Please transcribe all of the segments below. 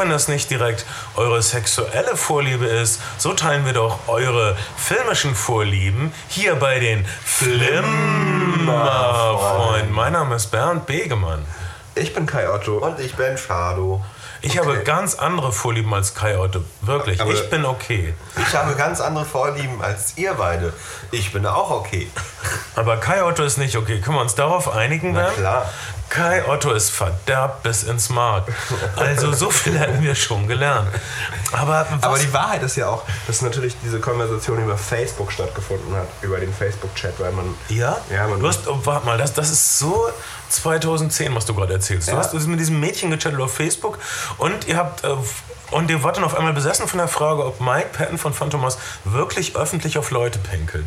wenn das nicht direkt eure sexuelle Vorliebe ist, so teilen wir doch eure filmischen Vorlieben hier bei den Flimmerfreunden. Mein Name ist Bernd Begemann. Ich bin Kai Otto. Und ich bin Shadow. Ich habe ganz andere Vorlieben als Kai Otto. Wirklich. Aber- ich bin okay. Ich habe ganz andere Vorlieben als ihr beide. Ich bin auch okay. Aber Kai Otto ist nicht okay. Können wir uns darauf einigen, Na Bernd? klar. Kai Otto ist verderbt bis ins Mark. Also so viel hätten wir schon gelernt. Aber, Aber die Wahrheit ist ja auch, dass natürlich diese Konversation über Facebook stattgefunden hat, über den Facebook-Chat, weil man. ja? Ja, man- du hast, oh, warte mal, das, das ist so 2010, was du gerade erzählst. Du Ja. hast mit diesem Mädchen gechattet auf Facebook und ihr habt... Äh, und ihr wart dann auf einmal besessen von der Frage, ob Mike Patton von Phantomas wirklich öffentlich auf Leute pinkelt.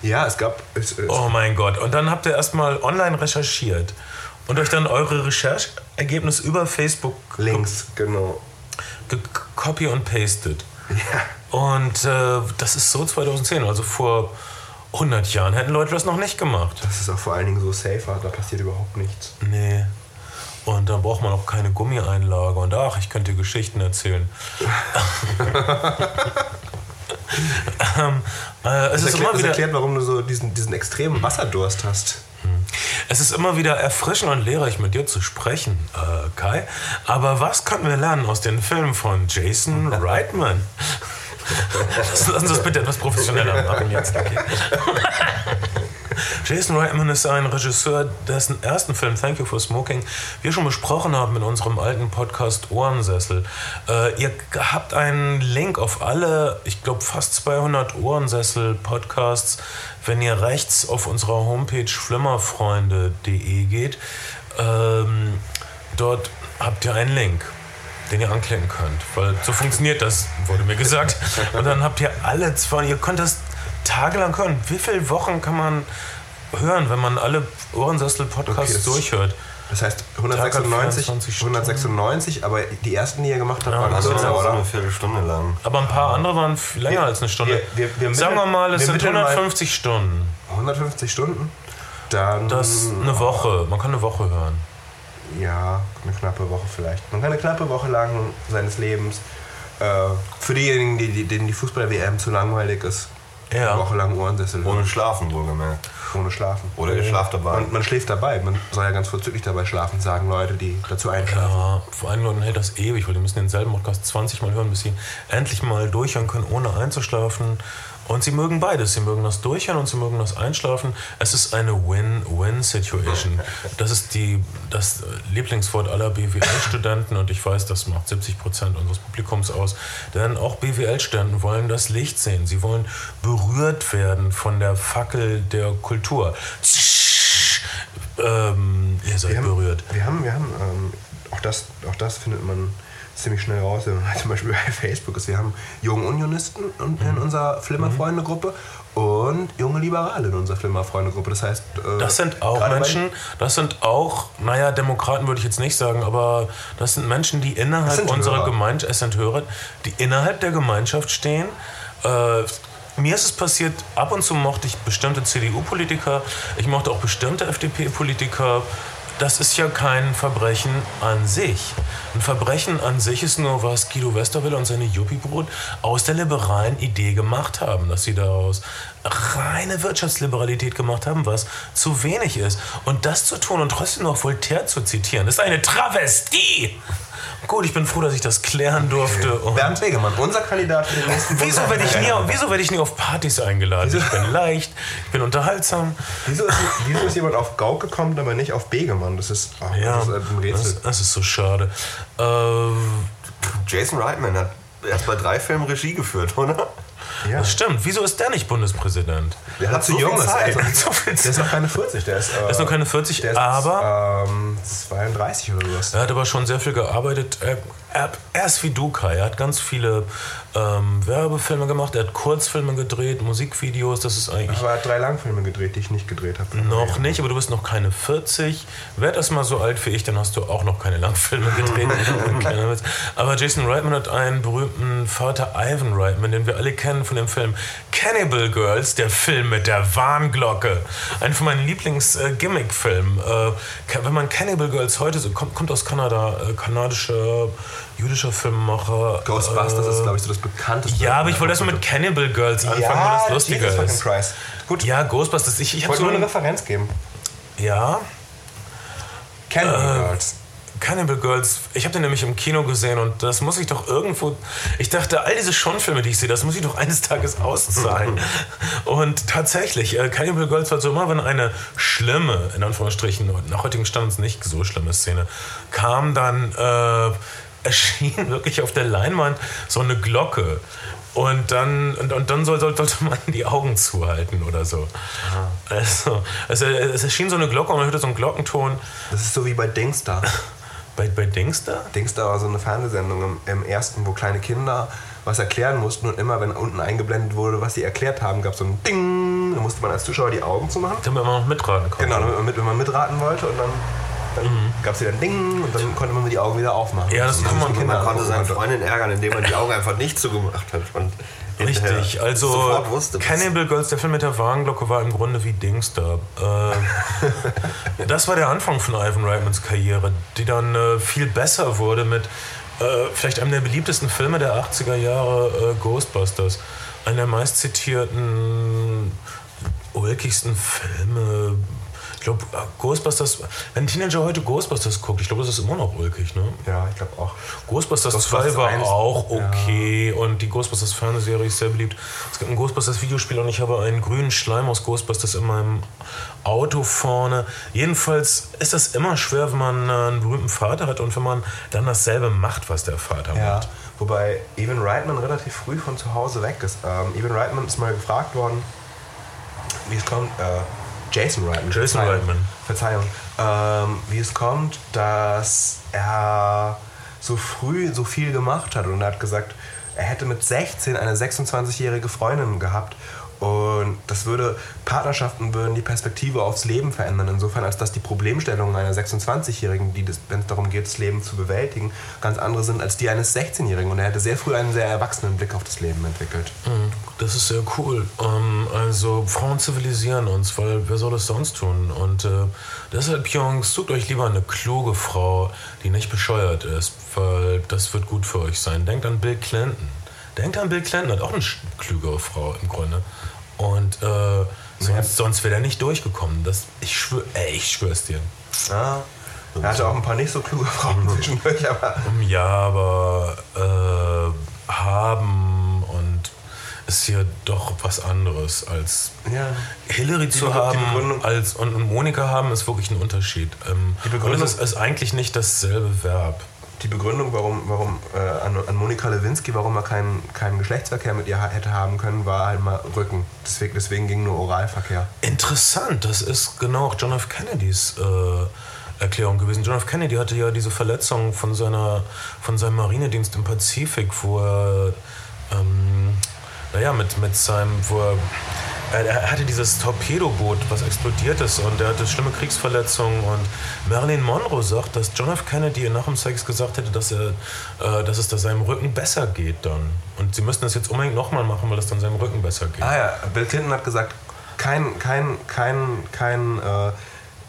Ja, es gab. Es, es, Oh mein Gott. Und dann habt ihr erstmal online recherchiert und euch dann eure Recherchergebnisse über Facebook Links, genau. ge- copy und pasted. Ja. Und äh, das ist so 2010, also vor 100 Jahren hätten Leute das noch nicht gemacht. Das ist auch vor allen Dingen so safer, da passiert überhaupt nichts. Nee. Und dann braucht man auch keine Gummieinlage. Und ach, ich könnte Geschichten erzählen. ähm, äh, es, Das ist erklärt, immer das wieder, erklärt, warum du so diesen, diesen extremen Wasserdurst hast. Es ist immer wieder erfrischend und lehrreich, mit dir zu sprechen, äh, Kai. Aber was können wir lernen aus den Filmen von Jason Reitman? Lass uns das bitte etwas professioneller machen jetzt. Okay. Jason Reitman ist ein Regisseur, dessen ersten Film Thank You for Smoking wir schon besprochen haben in unserem alten Podcast Ohrensessel. Äh, ihr habt einen Link auf alle, ich glaube fast 200 Ohrensessel-Podcasts, wenn ihr rechts auf unserer Homepage flimmerfreunde.de geht. Ähm, dort habt ihr einen Link den ihr anklicken könnt, weil so funktioniert das, wurde mir gesagt. Und dann habt ihr alle zwei, ihr könnt das tagelang hören. Wie viele Wochen kann man hören, wenn man alle Ohrensessel-Podcasts Okay, durchhört? Das heißt Tag hat 196, 24 Stunden. 196, aber die ersten, die ihr gemacht habt, Ja, waren kürzer, so oder? eine Viertelstunde lang. Aber ein paar andere waren länger als eine Stunde. wir- wir- wir Sagen wir mitteln- mal, es wir sind mitteln mal- 150 Stunden. 150 Stunden? Dann. Das ist eine Woche. Man kann eine Woche hören. Ja, eine knappe Woche vielleicht. Man kann eine knappe Woche lang seines Lebens. Äh, für diejenigen, die, die, denen die Fußball-WM zu langweilig ist, Ja. eine Woche lang Ohrensessel Ohne Schlafen, wohlgemerkt. ohne schlafen. Oder ihr schlaft dabei. Und man schläft dabei. Man soll ja ganz vorzüglich dabei schlafen, sagen Leute, die dazu einschlafen. Ja, vor allen Leuten hält das ewig, weil die müssen denselben Podcast 20 Mal hören, bis sie endlich mal durchhören können, ohne einzuschlafen. Und sie mögen beides. Sie mögen das Durchhören und sie mögen das Einschlafen. Es ist eine Win-Win-Situation. Das ist die, das Lieblingswort aller BWL-Studenten und ich weiß, das macht 70 Prozent unseres Publikums aus. Denn auch BWL-Studenten wollen das Licht sehen. Sie wollen berührt werden von der Fackel der Kultur. Ähm, ihr seid Wir haben, berührt. Wir haben, wir haben ähm, auch, das, auch das findet man ziemlich schnell raus, halt zum Beispiel bei Facebook ist. Wir haben junge Unionisten in, Mhm. unserer Flimmer-Freunde-Gruppe und junge Liberale in unserer Flimmer-Freunde-Gruppe. Das heißt, äh, Das sind auch Menschen, das sind auch, naja, Demokraten würde ich jetzt nicht sagen, aber das sind Menschen, die innerhalb unserer. Gemeinschaft, es sind Hörer, die innerhalb der Gemeinschaft stehen. Äh, mir ist es passiert, ab und zu mochte ich bestimmte CDU-Politiker, ich mochte auch bestimmte FDP-Politiker. Das ist ja kein Verbrechen an sich. Ein Verbrechen an sich ist nur, was Guido Westerwelle und seine Juppie-Brut aus der liberalen Idee gemacht haben, dass sie daraus reine Wirtschaftsliberalität gemacht haben, was zu wenig ist. Und das zu tun und trotzdem noch Voltaire zu zitieren, ist eine Travestie. Gut, ich bin froh, dass ich das klären durfte. Und Bernd Wegemann, unser Kandidat für den nächsten wieso werde ich, nie, wieso werde ich nie auf Partys eingeladen? Ich bin leicht, ich bin unterhaltsam. Wieso ist, wieso ist jemand auf Gauk gekommen, aber nicht auf Begemann? Das ist, ach, Ja, das ist ein Rätsel. das, das ist so schade. Äh, Jason Reitman hat erst bei drei Filmen Regie geführt, oder? Ja. das stimmt. Wieso ist der nicht Bundespräsident? Der hat zu so viel jung ist. Zeit. Also, So der ist noch keine 40, der ist, äh, Er ist noch keine 40, der ist, aber ähm, 32 oder sowas. er hat aber schon sehr viel gearbeitet. Er, er, er ist wie du, Kai. Er hat ganz viele ähm, Werbefilme gemacht, er hat Kurzfilme gedreht, Musikvideos. Das ist eigentlich Aber er hat drei Langfilme gedreht, die ich nicht gedreht habe. noch nicht, aber du bist noch keine 40. Werd erst mal so alt wie ich, dann hast du auch noch keine Langfilme gedreht. Aber Jason Reitman hat einen berühmten Vater Ivan Reitman, den wir alle kennen von dem Film Cannibal Girls, der Film mit der Warnglocke. Ein von meinen Lieblings-Gimmick-Filmen. Äh, wenn man Cannibal Girls heute so, kommt, kommt aus Kanada, äh, kanadische jüdischer Filmemacher. Ghostbusters äh, ist, glaube ich, so das bekannteste. Ja, aber ich wollte erstmal mit Cannibal Girls anfangen, weil das lustiger Jesus ist. Christ. Gut, Ja, Ghostbusters. Ich, ich wollte so nur eine ein, Referenz geben. Ja, Cannibal Äh, Girls. Cannibal Girls. Ich habe den nämlich im Kino gesehen und das muss ich doch irgendwo. Ich dachte, all diese Schon-Filme, die ich sehe, das muss ich doch eines Tages auszahlen. und tatsächlich, äh, Cannibal Girls war so immer, wenn eine schlimme, in Anführungsstrichen, nach heutigem Standards nicht so schlimme Szene kam, dann äh, erschien wirklich auf der Leinwand so eine Glocke. Und dann, und, und dann soll, soll, sollte man die Augen zuhalten oder so. Also, also, es erschien so eine Glocke und man hörte so einen Glockenton. Das ist so wie bei Dingstar. Bei, bei Dingster? Dingstar war so eine Fernsehsendung im, im ersten, wo kleine Kinder was erklären mussten und immer, wenn unten eingeblendet wurde, was sie erklärt haben, gab es so ein Ding. Da musste man als Zuschauer die Augen zumachen. Damit man noch mitraten konnte. Genau, damit man, mit, wenn man mitraten wollte und dann, dann gab es wieder ein Ding und dann konnte man die Augen wieder aufmachen. Ja, das kann man- Kinder Man konnte seine angucken Freundin ärgern, indem man die Augen einfach nicht zugemacht hat. Und Richtig, also wusste, Cannibal Girls, der Film mit der Wagenglocke, war im Grunde wie Dingster. Äh, das war der Anfang von Ivan Reitmans Karriere, die dann äh, viel besser wurde mit äh, vielleicht einem der beliebtesten Filme der 80er Jahre, äh, Ghostbusters. Einer der meistzitierten, ulkigsten Filme. Ich glaube, Ghostbusters, wenn ein Teenager heute Ghostbusters guckt, ich glaube, das ist immer noch ulkig, ne? Ja, ich glaube auch. Ghostbusters, Ghostbusters 2 war 1, auch okay und die Ghostbusters Fernsehserie ist sehr beliebt. Es gibt ein Ghostbusters Videospiel und ich habe einen grünen Schleim aus Ghostbusters in meinem Auto vorne. Jedenfalls ist das immer schwer, wenn man äh, einen berühmten Vater hat und wenn man dann dasselbe macht, was der Vater Ja, macht. wobei Evan Reitman relativ früh von zu Hause weg ist. Ähm, Evan Reitman ist mal gefragt worden, wie es kommt. Äh, Jason Reitman. Jason Verzeihung, Reitman. Verzeihung. Ähm, wie es kommt, dass er so früh so viel gemacht hat. Und er hat gesagt, er hätte mit 16 eine 26-jährige Freundin gehabt. Und das würde, Partnerschaften würden die Perspektive aufs Leben verändern. Insofern, als dass die Problemstellungen einer 26-Jährigen, die, das- wenn es darum geht, das Leben zu bewältigen, ganz andere sind als die eines 16-Jährigen. Und er hätte sehr früh einen sehr erwachsenen Blick auf das Leben entwickelt. Mhm, Das ist sehr cool. Ähm, also Frauen zivilisieren uns, weil wer soll es sonst tun? Und äh, deshalb, Jungs, sucht euch lieber eine kluge Frau, die nicht bescheuert ist, weil das wird gut für euch sein. Denkt an Bill Clinton. Denkt an Bill Clinton, hat auch eine klügere Frau im Grunde. Und äh, sonst, sonst wäre er nicht durchgekommen. Das, ich schwör, ey, ich schwör's dir. Ja. Er hatte auch ein paar nicht so kluge Frauen zwischendurch, aber Ja, aber äh, haben und ist hier doch was anderes als ja. Hillary zu Begrü- haben die als, und, und Monika haben ist wirklich ein Unterschied. Ähm, Die Begründung- und es ist, ist eigentlich nicht dasselbe Verb. Die Begründung, warum, warum äh, an, an Monika Lewinsky, warum er keinen, keinen Geschlechtsverkehr mit ihr hätte haben können, war halt mal Rücken. Deswegen, deswegen ging nur Oralverkehr. Interessant, das ist genau auch John F. Kennedys äh, Erklärung gewesen. John F. Kennedy hatte ja diese Verletzung von, seiner, von seinem Marinedienst im Pazifik, wo er, ähm, naja, mit, mit seinem, wo er, er, er hatte dieses Torpedoboot, was explodiert ist und er hatte schlimme Kriegsverletzungen und Marilyn Monroe sagt, dass John F. Kennedy nach dem Sex gesagt hätte, dass, er, äh, dass es da seinem Rücken besser geht dann. Und sie müssten das jetzt unbedingt nochmal machen, weil es dann seinem Rücken besser geht. Ah ja, Bill Clinton hat gesagt, kein, kein, kein, kein, äh,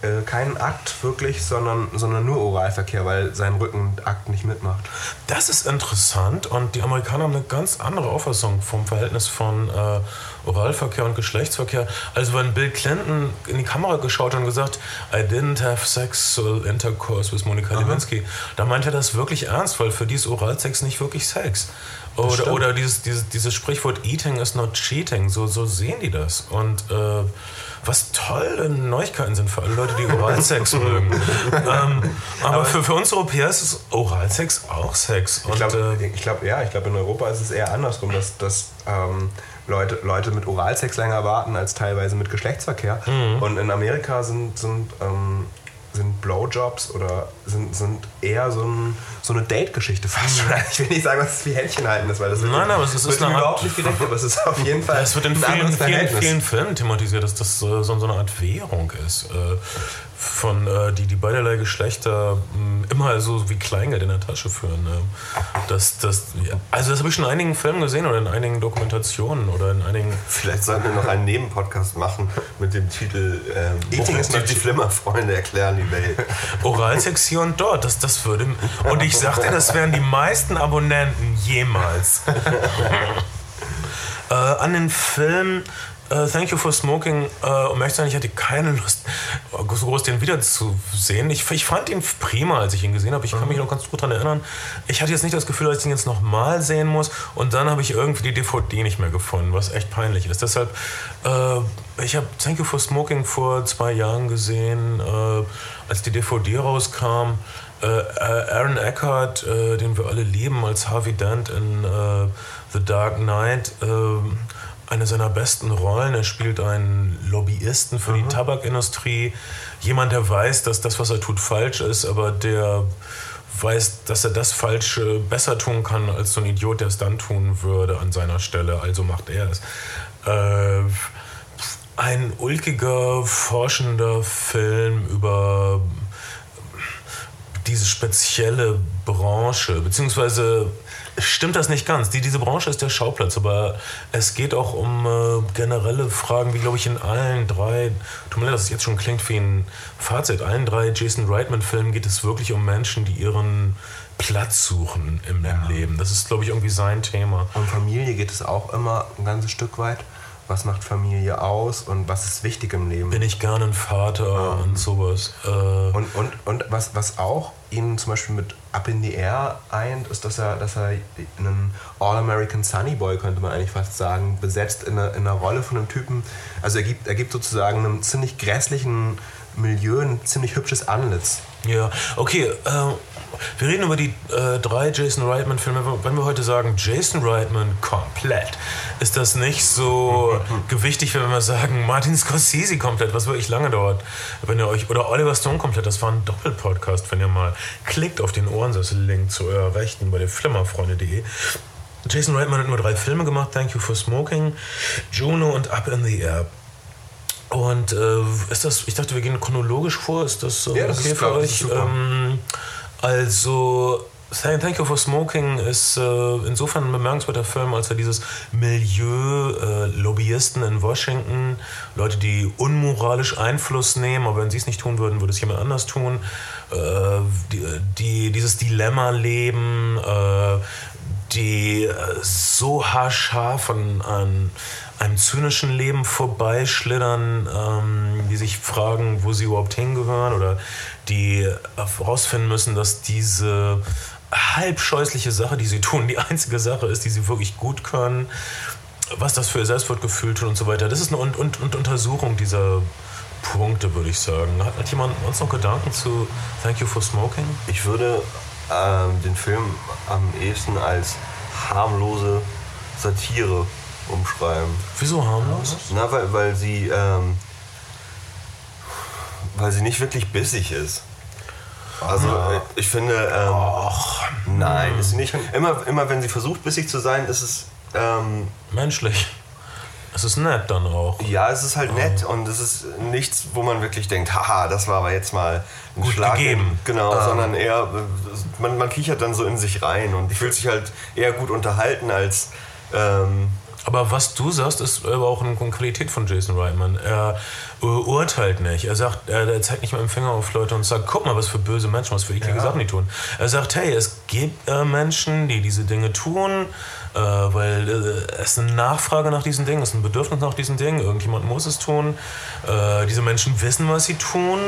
äh, kein Akt wirklich, sondern, sondern nur Oralverkehr, weil sein Rückenakt nicht mitmacht. Das ist interessant und die Amerikaner haben eine ganz andere Auffassung vom Verhältnis von äh, Oralverkehr und Geschlechtsverkehr. Also wenn Bill Clinton in die Kamera geschaut hat und gesagt, I didn't have sexual intercourse with Monica Lewinsky, da meint er das wirklich ernst, weil für die ist Oralsex nicht wirklich Sex. Oder, oder dieses, dieses, dieses Sprichwort Eating is not cheating, so, so sehen die das. Und äh, was tolle Neuigkeiten sind für alle Leute, die Oralsex mögen. ähm, aber, für, für uns Europäer ist es Oralsex auch Sex. Ich Und, glaube, äh, ich glaub, ja, ich glaube, in Europa ist es eher andersrum, dass, dass ähm, Leute, Leute mit Oralsex länger warten als teilweise mit Geschlechtsverkehr. Mhm. Und in Amerika sind, sind, ähm, sind Blowjobs oder sind, sind eher so, ein, so eine Date-Geschichte fast schon. Ich will nicht sagen, dass es wie Händchen halten ist, weil das wird, Mhm. Nein, aber es ist wird überhaupt nicht gedeckt, aber es ist auf jeden Fall es wird in vielen, vielen, vielen Filmen thematisiert, dass das äh, so, so eine Art Währung ist. Von äh, die, die beiderlei Geschlechter mh, immer so wie Kleingeld in der Tasche führen. Ne? Das, das, ja. Also das habe ich schon in einigen Filmen gesehen oder in einigen Dokumentationen oder in einigen Vielleicht sollten wir noch einen Nebenpodcast machen mit dem Titel ähm, Eating is die. Flimmerfreunde erklären die Welt. Oralsex hier und dort, das, das würde. Und ich sagte, das wären die meisten Abonnenten jemals. äh, an den Film äh, Thank You for Smoking, äh, um ehrlich zu sein, ich hatte keine Lust, so groß den wiederzusehen. Ich, ich fand ihn prima, als ich ihn gesehen habe. Ich kann mich noch ganz gut daran erinnern. Ich hatte jetzt nicht das Gefühl, dass ich ihn jetzt nochmal sehen muss. Und dann habe ich irgendwie die DVD nicht mehr gefunden, was echt peinlich ist. Deshalb, äh, ich habe Thank You for Smoking vor zwei Jahren gesehen, als die DVD rauskam. Aaron Eckhart, den wir alle lieben, als Harvey Dent in The Dark Knight ähm, eine seiner besten Rollen. Er spielt einen Lobbyisten für die Tabakindustrie. Jemand, der weiß, dass das, was er tut, falsch ist, aber der weiß, dass er das Falsche besser tun kann als so ein Idiot, der es dann tun würde an seiner Stelle. Also macht er es. Äh, ein ulkiger, forschender Film über diese spezielle Branche, beziehungsweise stimmt das nicht ganz. Die, diese Branche ist der Schauplatz, aber es geht auch um äh, generelle Fragen, wie glaube ich in allen drei, tut mir leid, dass es jetzt schon klingt wie ein Fazit, allen drei Jason Reitman-Filmen geht es wirklich um Menschen, die ihren Platz suchen im, im Leben. Das ist, glaube ich, irgendwie sein Thema. Um Familie geht es auch immer ein ganzes Stück weit. Was macht Familie aus und was ist wichtig im Leben? Bin ich gerne ein Vater und sowas. Äh, Und, und, und was, was auch ihn zum Beispiel mit Up in the Air eint, ist, dass er, dass er einen All-American Sunny Boy, könnte man eigentlich fast sagen, besetzt in einer, in einer Rolle von einem Typen. Also er gibt, er gibt sozusagen einem ziemlich grässlichen Milieu ein ziemlich hübsches Antlitz. Ja, okay. Äh, wir reden über die äh, drei Jason Reitman-Filme. Wenn wir heute sagen Jason Reitman komplett, ist das nicht so gewichtig, wenn wir sagen Martin Scorsese komplett, was wirklich lange dauert. Wenn ihr euch oder Oliver Stone komplett, das war ein Doppelpodcast, wenn ihr mal klickt auf den Ohrensessel-Link zu eurer Rechten bei der flimmerfreunde.de. Jason Reitman hat nur drei Filme gemacht: Thank You for Smoking, Juno und Up in the Air. Und äh, ist das, ich dachte, wir gehen chronologisch vor. Ist das äh, Ja, das okay ist für euch? Ähm, also, Thank You for Smoking ist äh, insofern ein bemerkenswerter Film, als er dieses Milieu äh, Lobbyisten in Washington, Leute, die unmoralisch Einfluss nehmen, aber wenn sie es nicht tun würden, würde es jemand anders tun, äh, die, die, dieses Dilemma leben, äh, die äh, so haarscharf an, an einem zynischen Leben vorbeischlittern, ähm, die sich fragen, wo sie überhaupt hingehören oder die herausfinden müssen, dass diese halb scheußliche Sache, die sie tun, die einzige Sache ist, die sie wirklich gut können, was das für ihr Selbstwertgefühl tut und so weiter. Das ist eine und, und, und Untersuchung dieser Punkte, würde ich sagen. Hat, hat jemand uns noch Gedanken zu Thank You for Smoking? Ich würde ähm, den Film am ehesten als harmlose Satire umschreiben. Wieso harmlos? Na, weil, weil sie ähm, weil sie nicht wirklich bissig ist. Also äh, ich finde, ähm, Och, nein, ist sie nicht. Immer, immer wenn sie versucht bissig zu sein, ist es ähm, menschlich. Es ist nett dann auch. ja, es ist halt nett und es ist nichts, wo man wirklich denkt, haha, das war aber jetzt mal ein Gut Schlag. gegeben. Genau, sondern eher, man, man kichert dann so in sich rein und fühlt sich halt eher gut unterhalten als ähm, Aber was du sagst, ist aber auch eine Qualität von Jason Reitman. Er äh, urteilt nicht. Er sagt, er, zeigt nicht mit dem Finger auf Leute und sagt, guck mal, was für böse Menschen, was für eklige Sachen die tun. Er sagt, hey, es gibt äh, Menschen, die diese Dinge tun, äh, weil äh, es eine Nachfrage nach diesen Dingen, es ist ein Bedürfnis nach diesen Dingen. Irgendjemand muss es tun. Äh, diese Menschen wissen, was sie tun.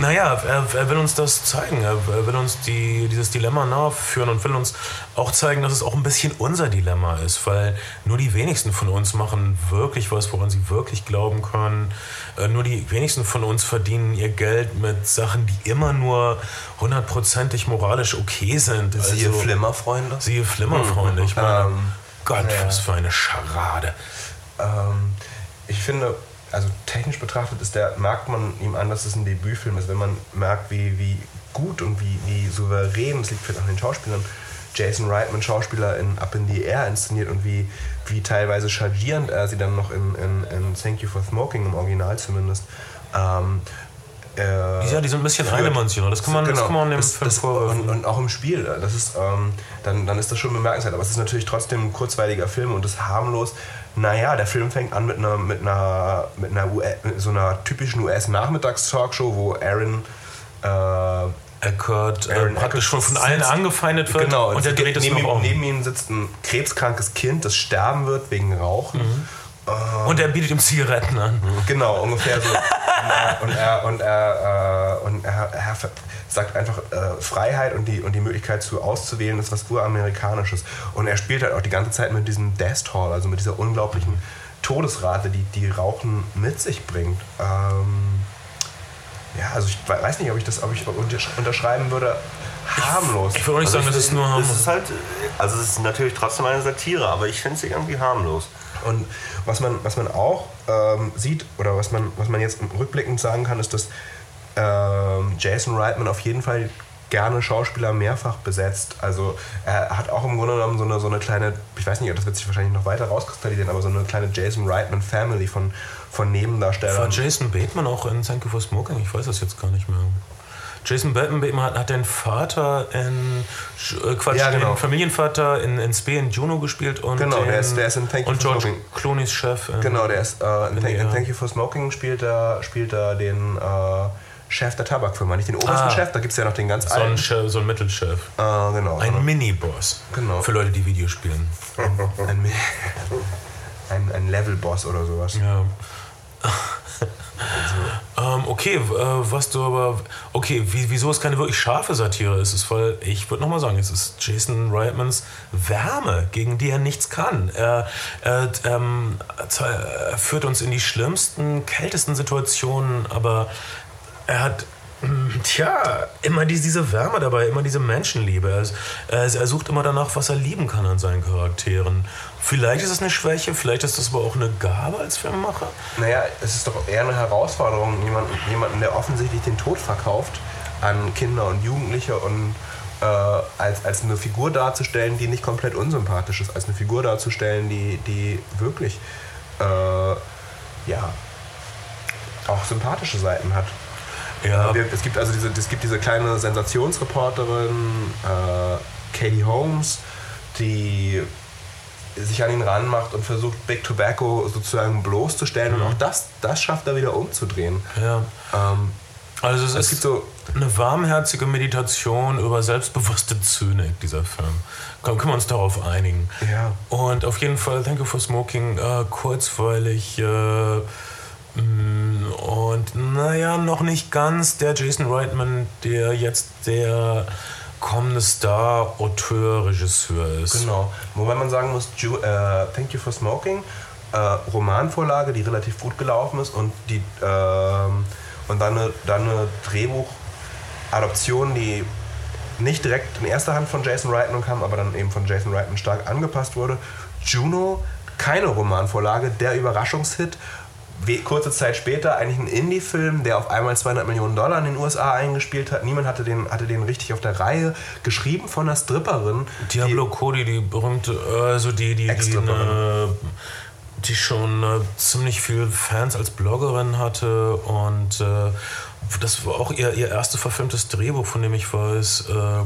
Naja, er, er will uns das zeigen. Er, er will uns die, dieses Dilemma nachführen und will uns auch zeigen, dass es auch ein bisschen unser Dilemma ist, weil nur die wenigsten von uns machen wirklich was, woran sie wirklich glauben können. Äh, nur die wenigsten von uns verdienen ihr Geld mit Sachen, die immer nur hundertprozentig moralisch okay sind. Siehe Also- Flimmerfreunde. Siehe Flimmerfreunde. Ich meine, Ähm, Gott, ja. was für eine Scharade. Ähm, ich finde, also technisch betrachtet ist der, merkt man ihm an, dass es ein Debütfilm ist, wenn man merkt, wie, wie gut und wie, wie souverän, das liegt vielleicht an den Schauspielern, Jason Reitman Schauspieler in Up in the Air inszeniert und wie, wie teilweise chargierend er sie dann noch in, in, in Thank You for Smoking, im Original zumindest, ähm, äh, Ja, die sind ein bisschen eindimensional. Das kann man, das kann man dem Film vorwerfen. und, und auch im Spiel, das ist, ähm, dann, dann ist das schon bemerkenswert. Aber es ist natürlich trotzdem ein kurzweiliger Film und ist harmlos. Naja, der Film fängt an mit einer, mit einer, mit einer US, mit so einer typischen US-Nachmittags-Talkshow, wo Aaron äh, Eckert äh, Aaron praktisch schon von allen angefeindet wird Genau, und der dreht es neben, noch ihm, um. neben ihm sitzt ein krebskrankes Kind, das sterben wird wegen Rauchen. Und er bietet ihm Zigaretten an. Genau, ungefähr so. und er, und er, äh, und er, er ver- sagt einfach, äh, Freiheit und die, und die Möglichkeit zu auszuwählen ist was uramerikanisches. Und er spielt halt auch die ganze Zeit mit diesem Death Toll, also mit dieser unglaublichen Todesrate, die, die Rauchen mit sich bringt. Ähm, ja, also ich we- weiß nicht, ob ich das ob ich untersch- unterschreiben würde. Harmlos. Ich würde auch nicht sagen, Also ich das ist nur Es harmlos. ist halt, also es ist natürlich trotzdem eine Satire, aber ich finde sie irgendwie harmlos. Und was man, was man auch ähm, sieht oder was man, was man jetzt rückblickend sagen kann, ist, dass ähm, Jason Reitman auf jeden Fall gerne Schauspieler mehrfach besetzt. Also er hat auch im Grunde genommen so eine, so eine kleine, ich weiß nicht, das wird sich wahrscheinlich noch weiter rauskristallisieren, aber so eine kleine Jason Reitman Family von, von War Nebendarstellern. Jason Bateman auch in Thank You for Smoking? Ich weiß das jetzt gar nicht mehr. Jason Bateman hat, hat den Vater in äh, Quatsch, Ja, genau. den Familienvater in, in Spee in Juno gespielt und Genau, den, der ist- der ist in Thank You und for George Smoking. Clooney's Chef. In, Genau, der ist äh, in, Bin Thank, in Thank You for Smoking spielt er, spielt er den äh, Chef der Tabakfirma, nicht den obersten Ah. Chef, da gibt es ja noch den ganz so ein. Chef, so ein Mittelchef. Äh, genau. Ein Mini-Boss. Genau. Für Leute, die Videos spielen. ein, ein, ein Level-Boss oder sowas. Ja. Ähm, okay, äh, was du aber. Okay, wie, wieso es keine wirklich scharfe Satire ist, ist, weil ich würde nochmal sagen, es ist Jason Reitmans Wärme, gegen die er nichts kann. Er, er, ähm, er führt uns in die schlimmsten, kältesten Situationen, aber er hat. mm, Tja, immer die, diese Wärme dabei, immer diese Menschenliebe. Er sucht immer danach, was er lieben kann an seinen Charakteren. Vielleicht ist es eine Schwäche, vielleicht ist das aber auch eine Gabe als Filmemacher. Naja, es ist doch eher eine Herausforderung, jemanden, jemanden der offensichtlich den Tod verkauft an Kinder und Jugendliche und äh, als, als eine Figur darzustellen, die nicht komplett unsympathisch ist, als eine Figur darzustellen, die, die wirklich äh, ja, auch sympathische Seiten hat. Ja, Wir- Es gibt also diese, es gibt diese kleine Sensationsreporterin, äh, Katie Holmes, die sich an ihn ranmacht und versucht, Big Tobacco sozusagen bloßzustellen. Und auch das, das schafft er wieder umzudrehen. ja. Ähm, Also es, es ist gibt so, eine warmherzige Meditation über selbstbewusste Zynik, dieser Film. Komm, können wir uns darauf einigen. Ja. Und auf jeden Fall, Thank You for Smoking, äh, kurzweilig äh, mh, und naja, noch nicht ganz der Jason Reitman, der jetzt der kommende Star, Auteur, Regisseur ist. genau. Wobei man sagen muss, Ju, äh, Thank You for Smoking, äh, Romanvorlage, die relativ gut gelaufen ist und, die, ähm, und dann eine, dann eine Drehbuchadoption, die nicht direkt in erster Hand von Jason Reitman kam, aber dann eben von Jason Reitman stark angepasst wurde. Juno, keine Romanvorlage, der Überraschungshit. Kurze Zeit später eigentlich ein Indie-Film, der auf einmal 200 Millionen Dollar in den USA eingespielt hat. Niemand hatte den, hatte den richtig auf der Reihe. Geschrieben von einer Stripperin. Diablo Cody, die berühmte, also die, die, die, äh, die schon äh, ziemlich viele Fans als Bloggerin hatte und äh, das war auch ihr, ihr erstes verfilmtes Drehbuch, von dem ich weiß. Äh,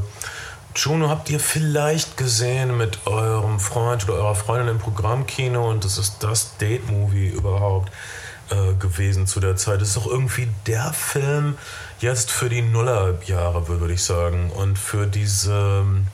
Juno habt ihr vielleicht gesehen mit eurem Freund oder eurer Freundin im Programmkino und das ist das Date-Movie überhaupt äh, gewesen zu der Zeit. Es ist auch irgendwie der Film jetzt für die Nullerjahre, würde ich sagen. Und für diese ähm,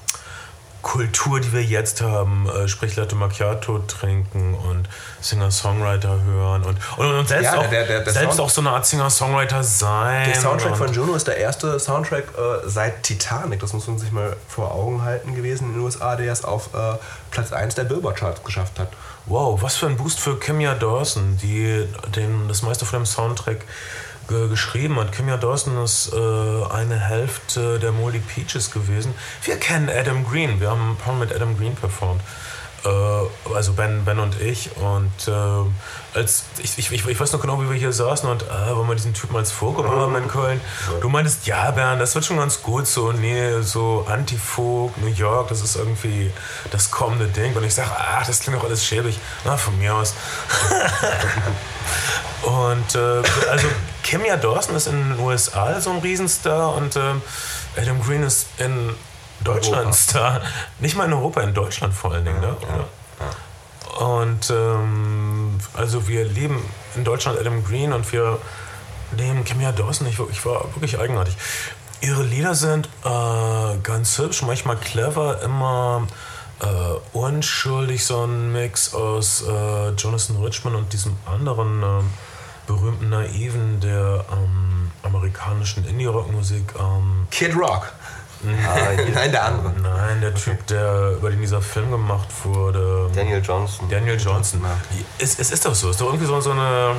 Kultur, die wir jetzt haben, äh, sprich Latte Macchiato trinken und Singer-Songwriter hören und, und, und selbst, Ja, auch, der- der- der selbst Sound- auch so eine Art Singer-Songwriter sein. Der Soundtrack und, von Juno ist der erste Soundtrack äh, seit Titanic, das muss man sich mal vor Augen halten gewesen in den USA, der es auf äh, Platz 1 der Billboard-Charts geschafft hat. Wow, was für ein Boost für Kimya Dawson, die den, das meiste von dem Soundtrack ge geschrieben hat. Kimya Dawson ist äh, eine Hälfte der Moldy Peaches gewesen. Wir kennen Adam Green, wir haben ein paar mit Adam Green performt. Äh, also Ben, ben und ich. Und äh, als ich, ich, ich, weiß noch genau, wie wir hier saßen und äh, wollen wir diesen Typen als Vorgruppe haben in Köln. Du meintest, ja, Bernd, das wird schon ganz gut. So, nee, so Antifolk, New York, das ist irgendwie das kommende Ding. Und ich sage, ach, das klingt doch alles schäbig. Na, von mir aus. Und äh, also Kimya Dawson ist in den USA so ein Riesenstar und ähm, Adam Green ist in Deutschland Europa. Star. Nicht mal in Europa, in Deutschland vor allen Dingen. ne? Oder? Und ähm, Also wir leben in Deutschland Adam Green und wir leben Kimia Dawson. Ich, ich war wirklich eigenartig. Ihre Lieder sind äh, ganz hübsch, manchmal clever, immer äh, unschuldig, so ein Mix aus äh, Jonathan Richman und diesem anderen äh, berühmten Naiven der ähm, amerikanischen Indie-Rock-Musik. Ähm, Kid Rock. Nein, der andere. nein, der Typ, der über den dieser Film gemacht wurde. Daniel Johnson. Daniel Johnson. Es, es ist doch so. Es ist doch irgendwie so, so eine.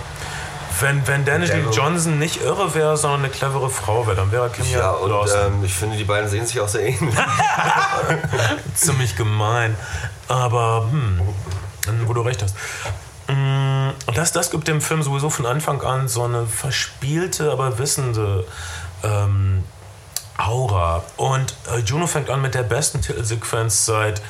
Wenn, wenn Daniel Devil. Johnson nicht irre wäre, sondern eine clevere Frau wäre, dann wäre er Kim Ja, und ähm, ich finde, die beiden sehen sich auch sehr ähnlich. ziemlich gemein. Aber, hm, wo du recht hast. Mm, Das, das gibt dem Film sowieso von Anfang an so eine verspielte, aber wissende ähm, Aura. Und äh, Juno fängt an mit der besten Titelsequenz seit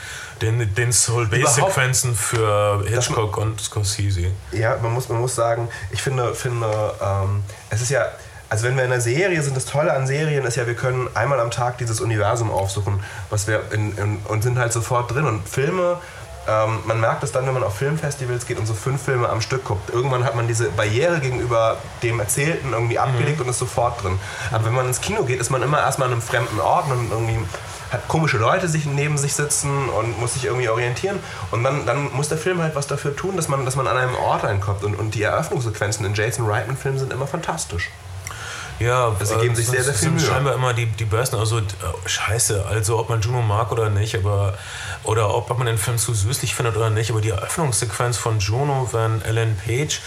den, den Soul Bass-Sequenzen für Hitchcock und Scorsese. Ja, man muss, man muss sagen, ich finde, finde ähm, es ist ja, also wenn wir in einer Serie sind, das Tolle an Serien ist ja, wir können einmal am Tag dieses Universum aufsuchen, was wir in, in, und sind halt sofort drin. Und Filme, ähm, man merkt es dann, wenn man auf Filmfestivals geht und so fünf Filme am Stück guckt. Irgendwann hat man diese Barriere gegenüber dem Erzählten irgendwie abgelegt und ist sofort drin. Aber wenn man ins Kino geht, ist man immer erstmal an einem fremden Ort und irgendwie hat komische Leute sich neben sich sitzen und muss sich irgendwie orientieren. Und dann, dann muss der Film halt was dafür tun, dass man, dass man an einem Ort reinkommt. Und, und die Eröffnungssequenzen in Jason Reitman-Filmen sind immer fantastisch. Ja, Also sie äh, geben sich das sehr, sehr viel Mühe. scheinbar immer die, die besten. Also, äh, scheiße, also ob man Juno mag oder nicht, aber oder ob man den Film zu süßlich findet oder nicht, aber die Eröffnungssequenz von Juno, wenn Ellen Page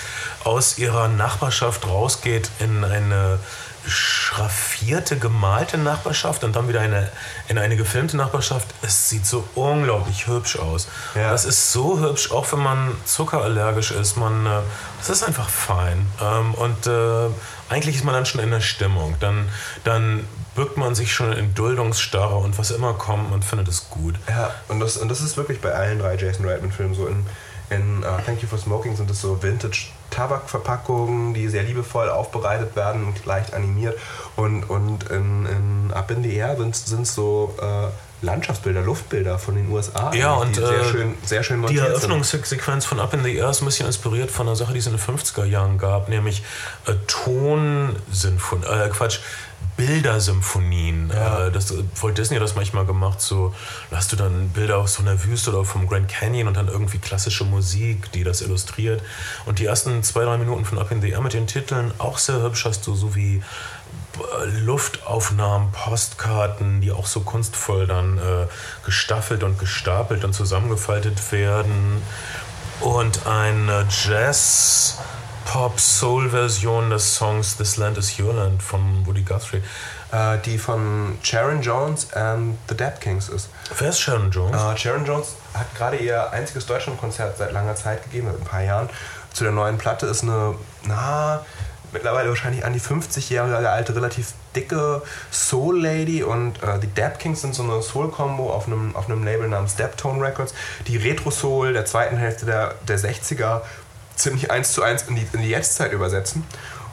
aus ihrer Nachbarschaft rausgeht in eine schraffierte, gemalte Nachbarschaft und dann wieder eine, in eine gefilmte Nachbarschaft. Es sieht so unglaublich hübsch aus. Ja. Das ist so hübsch, auch wenn man zuckerallergisch ist. Man, äh, das ist einfach fein. Ähm, und äh, eigentlich ist man dann schon in der Stimmung. Dann, dann bückt man sich schon in Duldungsstarre und was immer kommt, man findet es gut. Ja, und das, und das ist wirklich bei allen drei Jason Reitman-Filmen so. In, in uh, Thank You for Smoking sind es so Vintage-Tabakverpackungen, die sehr liebevoll aufbereitet werden und leicht animiert. Und, und in, in Up in the Air sind es so äh, Landschaftsbilder, Luftbilder von den USA, Ja, und, sehr, äh, schön, sehr schön Die. Eröffnungssequenz von Up in the Air ist ein bisschen inspiriert von einer Sache, die es in den 50er Jahren gab, nämlich äh, Tonsinfonien, äh, Quatsch, Bildersymphonien. Äh, das äh, Walt Disney hat das manchmal gemacht, so da hast du dann Bilder aus so einer Wüste oder vom Grand Canyon und dann irgendwie klassische Musik, die das illustriert. Und die ersten zwei, drei Minuten von Up in the Air mit den Titeln auch sehr hübsch hast du, so wie äh, Luftaufnahmen, Postkarten, die auch so kunstvoll dann äh, gestaffelt und gestapelt und zusammengefaltet werden. Und eine Jazz Pop Soul Version des Songs This Land is Your Land von Woody Guthrie. äh, die von Sharon Jones and the Dead Kings ist. Wer ist Sharon Jones? Äh, Sharon Jones hat gerade ihr einziges Deutschlandkonzert seit langer Zeit gegeben, seit ein paar Jahren. Zu der neuen Platte ist eine, na, mittlerweile wahrscheinlich an die 50 Jahre alte, relativ dicke Soul-Lady und äh, die Dap Kings sind so eine Soul-Combo auf einem, auf einem Label namens Daptone Records, die Retro-Soul der zweiten Hälfte der, der 60er ziemlich eins zu eins in die, in die Jetztzeit übersetzen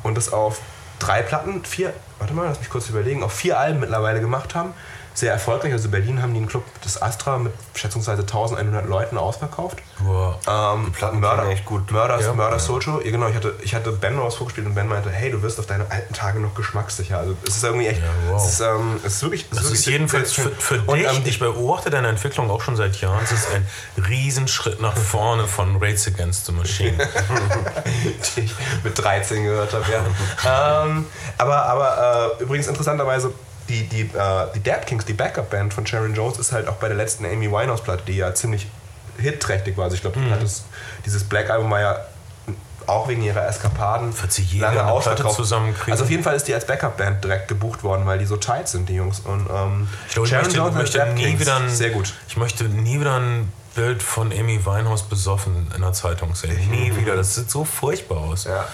und das auf drei Platten, vier, warte mal, lass mich kurz überlegen, auf vier Alben mittlerweile gemacht haben. Sehr erfolgreich. Also Berlin haben die einen Club des Astra mit schätzungsweise 1100 Leuten ausverkauft. Boah. Ähm, Die Platten klingen echt gut. Murder, Ja. Murder Soul Ja, genau, ich hatte, ich hatte Ben was vorgespielt und Ben meinte, hey, du wirst auf deine alten Tage noch geschmackssicher. Also es ist irgendwie echt, Ja, wow. es, ist, ähm, es ist wirklich, es Das wirklich ist jedenfalls für, für Und, dich, ähm, ich beobachte deine Entwicklung auch schon seit Jahren, es ist ein Riesenschritt nach vorne von Rates Against the Machine. die ich mit 13 gehört habe. Ja. ähm, aber aber äh, übrigens interessanterweise, die, die, äh, die Dad Kings, die Backup-Band von Sharon Jones, ist halt auch bei der letzten Amy Winehouse-Platte, die ja ziemlich hitträchtig war. Also ich glaube, Mhm. dieses Black-Album war ja auch wegen ihrer Eskapaden Wird sie jeder lange ausverkauft. zusammenkriegen? Also auf jeden Fall ist die als Backup-Band direkt gebucht worden, weil die so tight sind, die Jungs. Und, ähm, Ich glaube, ich Sharon möchte, Jones möchte nie Kings, wieder ein, sehr gut. Ich möchte nie wieder ein Bild von Amy Winehouse besoffen in der Zeitung sehen. Nie wieder. Das sieht so furchtbar aus. Ja.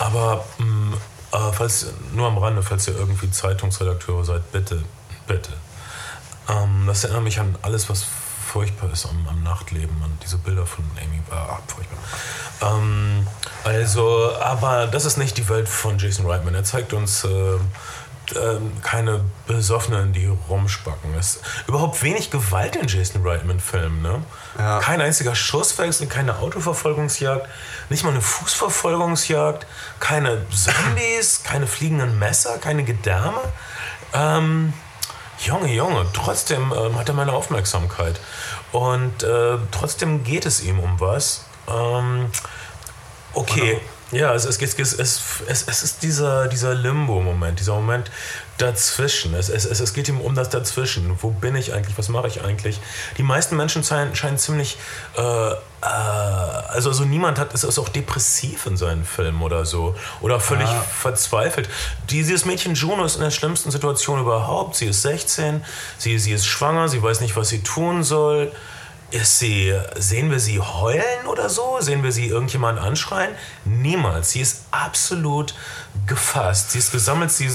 Aber mh, äh, falls, nur am Rande, falls ihr irgendwie Zeitungsredakteure seid, bitte, bitte. Ähm, das erinnert mich an alles, was furchtbar ist am, am Nachtleben, an diese Bilder von Amy. Ah, furchtbar. Ähm, also, aber das ist nicht die Welt von Jason Reitman. Er zeigt uns äh, ähm, keine Besoffenen, die rumspacken. Es ist überhaupt wenig Gewalt in Jason Reitman-Filmen. Ne? Ja. Kein einziger Schusswechsel, keine Autoverfolgungsjagd, nicht mal eine Fußverfolgungsjagd, keine Zombies, keine fliegenden Messer, keine Gedärme. Ähm, Junge, Junge, trotzdem ähm, hat er meine Aufmerksamkeit. Und äh, trotzdem geht es ihm um was. Ähm, okay, ja, es, es, es, es, es, es ist dieser, dieser Limbo-Moment, dieser Moment dazwischen. Es, es, es, es geht ihm um das Dazwischen. Wo bin ich eigentlich? Was mache ich eigentlich? Die meisten Menschen scheinen, scheinen ziemlich. Äh, äh, also, also niemand hat, ist, ist auch depressiv in seinen Filmen oder so. Oder völlig verzweifelt. Dieses Mädchen Juno ist in der schlimmsten Situation überhaupt. Sie ist 16, sie, sie ist schwanger, sie weiß nicht, was sie tun soll. Ist sie, sehen wir sie heulen oder so? Sehen wir sie irgendjemand anschreien? Niemals. Sie ist absolut gefasst. Sie ist gesammelt, sie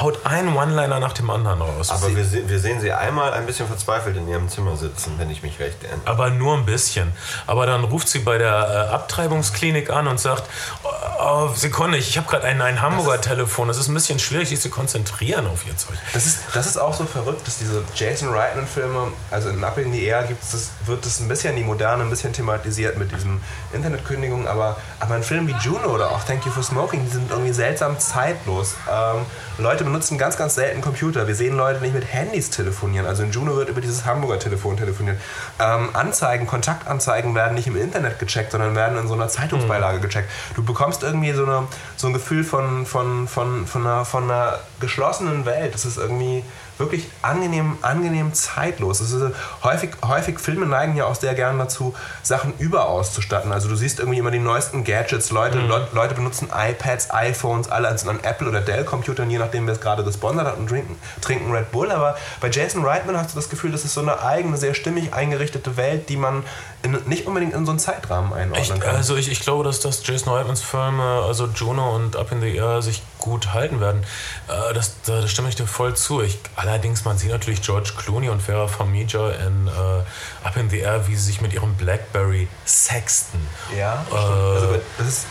haut einen One-Liner nach dem anderen raus. Aber wir, se wir sehen sie einmal ein bisschen verzweifelt in ihrem Zimmer sitzen, wenn ich mich recht erinnere. aber nur ein bisschen. Aber dann ruft sie bei der äh, Abtreibungsklinik an und sagt, oh, oh, Sekunde, ich habe gerade ein, ein Hamburger Telefon. Es ist ein bisschen schwierig, sich zu konzentrieren auf ihr Zeug. Das ist, das ist auch so verrückt, dass diese Jason Reitman-Filme, also in Up in the Air gibt's das, wird das ein bisschen in die Moderne, ein bisschen thematisiert mit diesen Internetkündigungen, aber, aber ein Film wie Juno oder auch Thank You for Smoking, die sind irgendwie seltsam zeitlos. Ähm, Leute benutzen ganz, ganz selten Computer. Wir sehen Leute nicht mit Handys telefonieren. Also in Juno wird über dieses Hamburger Telefon telefoniert. Ähm, Anzeigen, Kontaktanzeigen werden nicht im Internet gecheckt, sondern werden in so einer Zeitungsbeilage gecheckt. Du bekommst irgendwie so, eine, so ein Gefühl von, von, von, von, einer, von einer geschlossenen Welt. Das ist irgendwie wirklich angenehm, angenehm zeitlos. Es ist äh, häufig, häufig Filme neigen ja auch sehr gern dazu, Sachen überauszustatten. Also du siehst irgendwie immer die neuesten Gadgets. Leute, Le Leute benutzen iPads, iPhones, alle sind an Apple oder Dell Computern, je nachdem wer es gerade gesponsert hat und trinken, trinken Red Bull. Aber bei Jason Reitman hast du das Gefühl, das ist so eine eigene, sehr stimmig eingerichtete Welt, die man in, nicht unbedingt in so einen Zeitrahmen einordnen Ich, kann. also ich, ich glaube, dass, dass Jason Reitmans Filme, also Juno und Up in the Air, sich gut halten werden. Äh, das, da, da stimme ich dir voll zu. Ich, allerdings, man sieht natürlich George Clooney und Farrah Fawcett in äh, Up in the Air, wie sie sich mit ihrem Blackberry sexten. Ja, Äh, stimmt. also bei, das ist,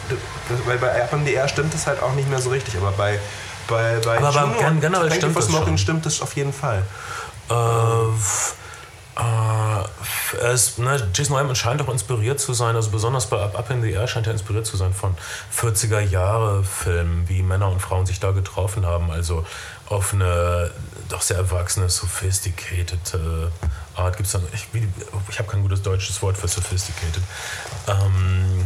das, weil bei FMDR stimmt es halt auch nicht mehr so richtig, aber bei bei, bei Aber Juno und generell stimmt das stimmt es auf jeden Fall. Äh, äh, es, ne, Jason Reitman scheint auch inspiriert zu sein, also besonders bei Up in the Air scheint er inspiriert zu sein von 40er Jahre Filmen, wie Männer und Frauen sich da getroffen haben, also auf eine doch sehr erwachsene, sophisticated Art. Gibt's dann, ich wie- ich habe kein gutes deutsches Wort für sophisticated. Ähm,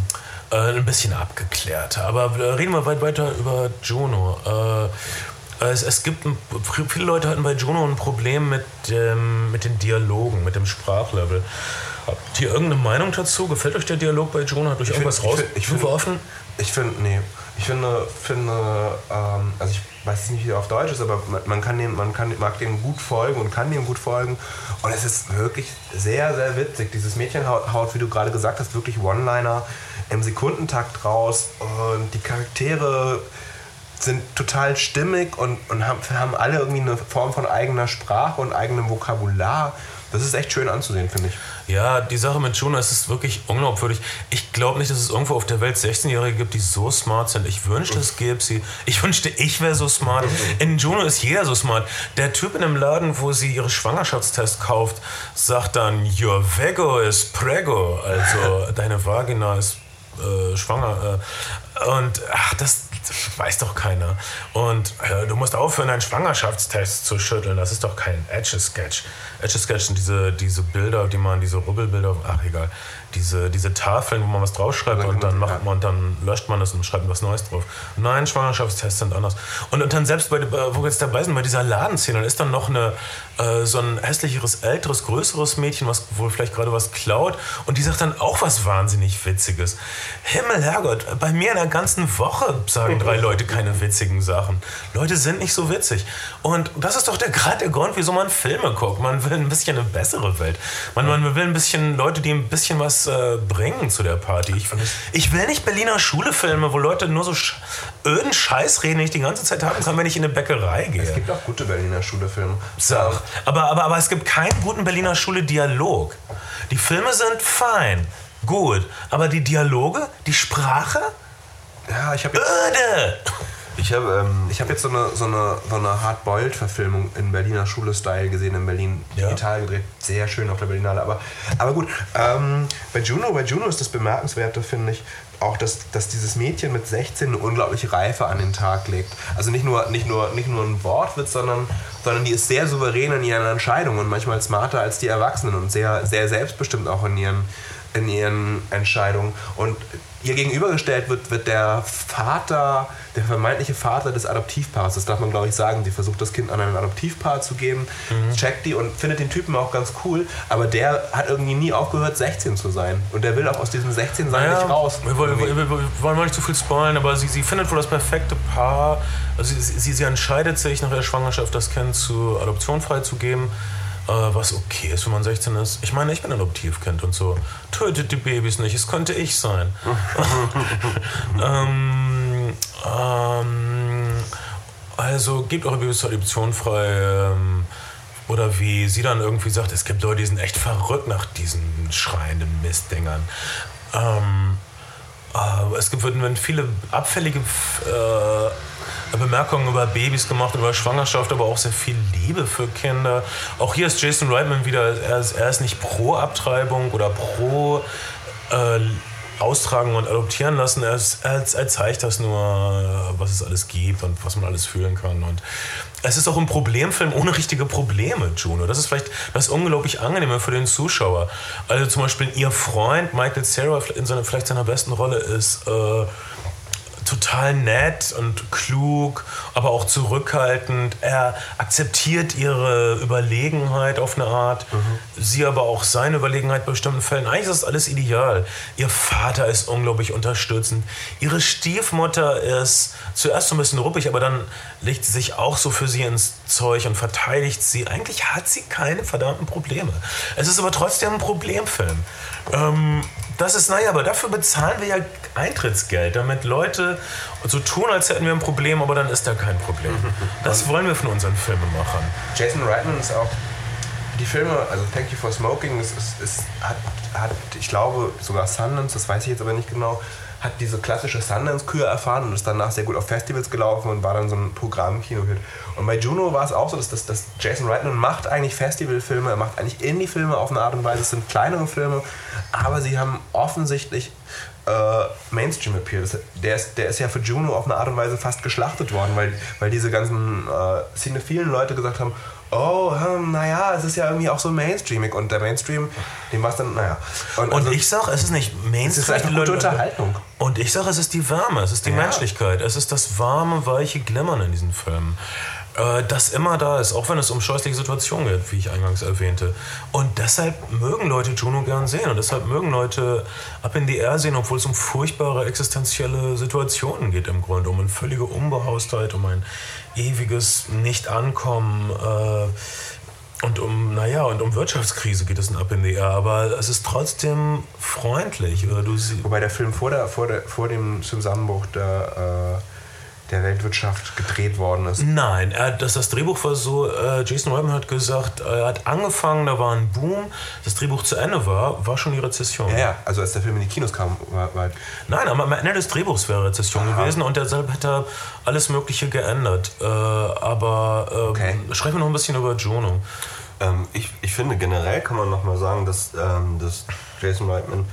äh, ein bisschen abgeklärter. Aber äh, reden wir weit weiter über Juno. Äh, es, es gibt ein, viele Leute hatten bei Juno ein Problem mit, dem, mit den Dialogen, mit dem Sprachlevel. Habt ihr irgendeine Meinung dazu? Gefällt euch der Dialog bei Juno? Hat euch irgendwas find- ich raus? ich find- offen? Ich finde, nee. Ich finde, finde ähm, also ich weiß nicht, wie der auf Deutsch ist, aber man, man kann dem, man kann, mag dem gut folgen und kann dem gut folgen. Und es ist wirklich sehr, sehr witzig. Dieses Mädchen haut, haut wie du gerade gesagt hast, wirklich One-Liner im Sekundentakt raus. Und die Charaktere sind total stimmig und, und haben, haben alle irgendwie eine Form von eigener Sprache und eigenem Vokabular. Das ist echt schön anzusehen, finde ich. Ja, die Sache mit Juno, es ist wirklich unglaubwürdig. Ich glaube nicht, dass es irgendwo auf der Welt 16-Jährige gibt, die so smart sind. Ich wünschte, es gäbe sie. Ich wünschte, ich wäre so smart. In Juno ist jeder so smart. Der Typ in dem Laden, wo sie ihre Schwangerschaftstest kauft, sagt dann, your vego is prego. Also, deine Vagina ist äh, schwanger. Äh, und ach, das, weiß doch keiner. Und äh, du musst aufhören, einen Schwangerschaftstest zu schütteln. Das ist doch kein Etch-a-Sketch. Etch-a-Sketch sind diese, diese Bilder, die man, diese Rubbelbilder, ach egal, diese, diese Tafeln, wo man was draufschreibt und dann macht man und dann löscht man das und schreibt was Neues drauf. Nein, Schwangerschaftstests sind anders. Und, und dann selbst bei, äh, wo wir jetzt dabei sind, bei dieser Ladenszene, dann ist dann noch eine, äh, so ein hässlicheres, älteres, größeres Mädchen, was wohl vielleicht gerade was klaut und die sagt dann auch was wahnsinnig Witziges. Himmel, Herrgott, bei mir in der ganzen Woche sagen drei Leute keine witzigen Sachen. Leute sind nicht so witzig. Und das ist doch der, gerade der Grund, wieso man Filme guckt. Man will ein bisschen eine bessere Welt. Man, man will ein bisschen Leute, die ein bisschen was äh, bringen zu der Party. Ich, ich will nicht Berliner Schule-Filme, wo Leute nur so sch öden Scheiß reden, den ich die ganze Zeit haben kann, wenn ich in eine Bäckerei gehe. Es gibt auch gute Berliner Schulefilme. Sag. Aber, aber, aber es gibt keinen guten Berliner Schule-Dialog. Die Filme sind fein, gut. Aber die Dialoge, die Sprache, Ja, ich habe öde. Ich habe ähm, Ich habe jetzt so eine, so eine, so eine Hardboiled-Verfilmung in Berliner Schule-Style gesehen, in Berlin Ja. digital gedreht. Sehr schön auf der Berlinale. Aber, aber gut, ähm, bei, Juno, bei Juno ist das Bemerkenswerte, finde ich, auch, dass, dass dieses Mädchen mit 16 eine unglaubliche Reife an den Tag legt. Also nicht nur, nicht nur, nicht nur ein Wortwitz, sondern, sondern die ist sehr souverän in ihren Entscheidungen und manchmal smarter als die Erwachsenen und sehr, sehr selbstbestimmt auch in ihren, in ihren Entscheidungen. Und ihr gegenübergestellt wird, wird der Vater, der vermeintliche Vater des Adoptivpaars, das darf man glaube ich sagen, sie versucht das Kind an ein Adoptivpaar zu geben, checkt die und findet den Typen auch ganz cool, aber der hat irgendwie nie aufgehört 16 zu sein. Und der will auch aus diesem 16 sein Naja, nicht raus. Wir wollen, wir, wir, wir wollen mal nicht zu viel spoilen, aber sie, sie findet wohl das perfekte Paar. Also sie, sie, sie entscheidet sich nach der Schwangerschaft, das Kind zur Adoption freizugeben. Äh, was okay ist, wenn man 16 ist. Ich meine, ich bin Adoptivkind und so. Tötet die Babys nicht, es könnte ich sein. ähm, ähm, also gebt eure Babys zur Adoption frei. Ähm, oder wie sie dann irgendwie sagt, es gibt Leute, die sind echt verrückt nach diesen schreienden Mistdingern. Ähm, äh, es gibt, werden viele abfällige äh, Bemerkungen über Babys gemacht, über Schwangerschaft, aber auch sehr viel Liebe für Kinder. Auch hier ist Jason Reitman wieder, er ist, er ist nicht pro Abtreibung oder pro äh, austragen und adoptieren lassen. Er, ist, er, er zeigt das nur, was es alles gibt und was man alles fühlen kann. Und es ist auch ein Problemfilm ohne richtige Probleme, Juno. Das ist vielleicht das unglaublich Angenehme für den Zuschauer. Also zum Beispiel ihr Freund Michael Cera in seiner, vielleicht seiner besten Rolle ist äh, total nett und klug, aber auch zurückhaltend. Er akzeptiert ihre Überlegenheit auf eine Art, sie aber auch seine Überlegenheit bei bestimmten Fällen. Eigentlich ist das alles ideal. Ihr Vater ist unglaublich unterstützend. Ihre Stiefmutter ist zuerst so ein bisschen ruppig, aber dann legt sie sich auch so für sie ins Zeug und verteidigt sie. Eigentlich hat sie keine verdammten Probleme. Es ist aber trotzdem ein Problemfilm. Ähm, das ist, naja, aber dafür bezahlen wir ja Eintrittsgeld, damit Leute so tun, als hätten wir ein Problem, aber dann ist da kein Problem. Das wollen wir von unseren Filmemachern. Jason Reitman ist auch die Filme, also Thank You for Smoking, ist, ist, ist, hat, hat, ich glaube, sogar Sundance, das weiß ich jetzt aber nicht genau, hat diese klassische Sundance-Kür erfahren und ist danach sehr gut auf Festivals gelaufen und war dann so ein Programm-Kino-Hit. Und bei Juno war es auch so, dass, dass, dass Jason Reitman macht eigentlich Festivalfilme, er macht eigentlich Indie-Filme auf eine Art und Weise, es sind kleinere Filme, aber sie haben offensichtlich äh, Mainstream-Appeal. Das- Der ist, der ist ja für Juno auf eine Art und Weise fast geschlachtet worden, weil, weil diese ganzen äh, cinephilen Leute gesagt haben, oh, hm, naja, es ist ja irgendwie auch so mainstreamig und der Mainstream, dem war es dann, naja. Und also, ich sag, es ist nicht Mainstream. es ist die gute Unterhaltung. Und ich sage, es ist die Wärme, es ist die Ja. Menschlichkeit, es ist das warme, weiche Glimmern in diesen Filmen. Äh, das immer da ist, auch wenn es um scheußliche Situationen geht, wie ich eingangs erwähnte. Und deshalb mögen Leute Juno gern sehen und deshalb mögen Leute Up in the Air sehen, obwohl es um furchtbare existenzielle Situationen geht im Grunde, um eine völlige Unbehaustheit, um ein ewiges Nicht-Ankommen. Äh, und um, naja, und um Wirtschaftskrise geht es in Up in the Air, aber es ist trotzdem freundlich. Oder du Wobei der Film vor, der, vor, der, vor dem Zusammenbruch der, äh, der Weltwirtschaft gedreht worden ist. Nein, er, das, das Drehbuch war so, äh, Jason Reitman hat gesagt, er hat angefangen, da war ein Boom, das Drehbuch zu Ende war, war schon die Rezession. Ja, ja, also als der Film in die Kinos kam, war, war Nein, aber am Ende des Drehbuchs wäre Rezession Aha. gewesen und deshalb hätte er alles Mögliche geändert. Äh, aber ähm, Okay. schreib mir noch ein bisschen über Juno. Ähm, ich, ich finde generell kann man nochmal sagen, dass, ähm, dass Jason Reitman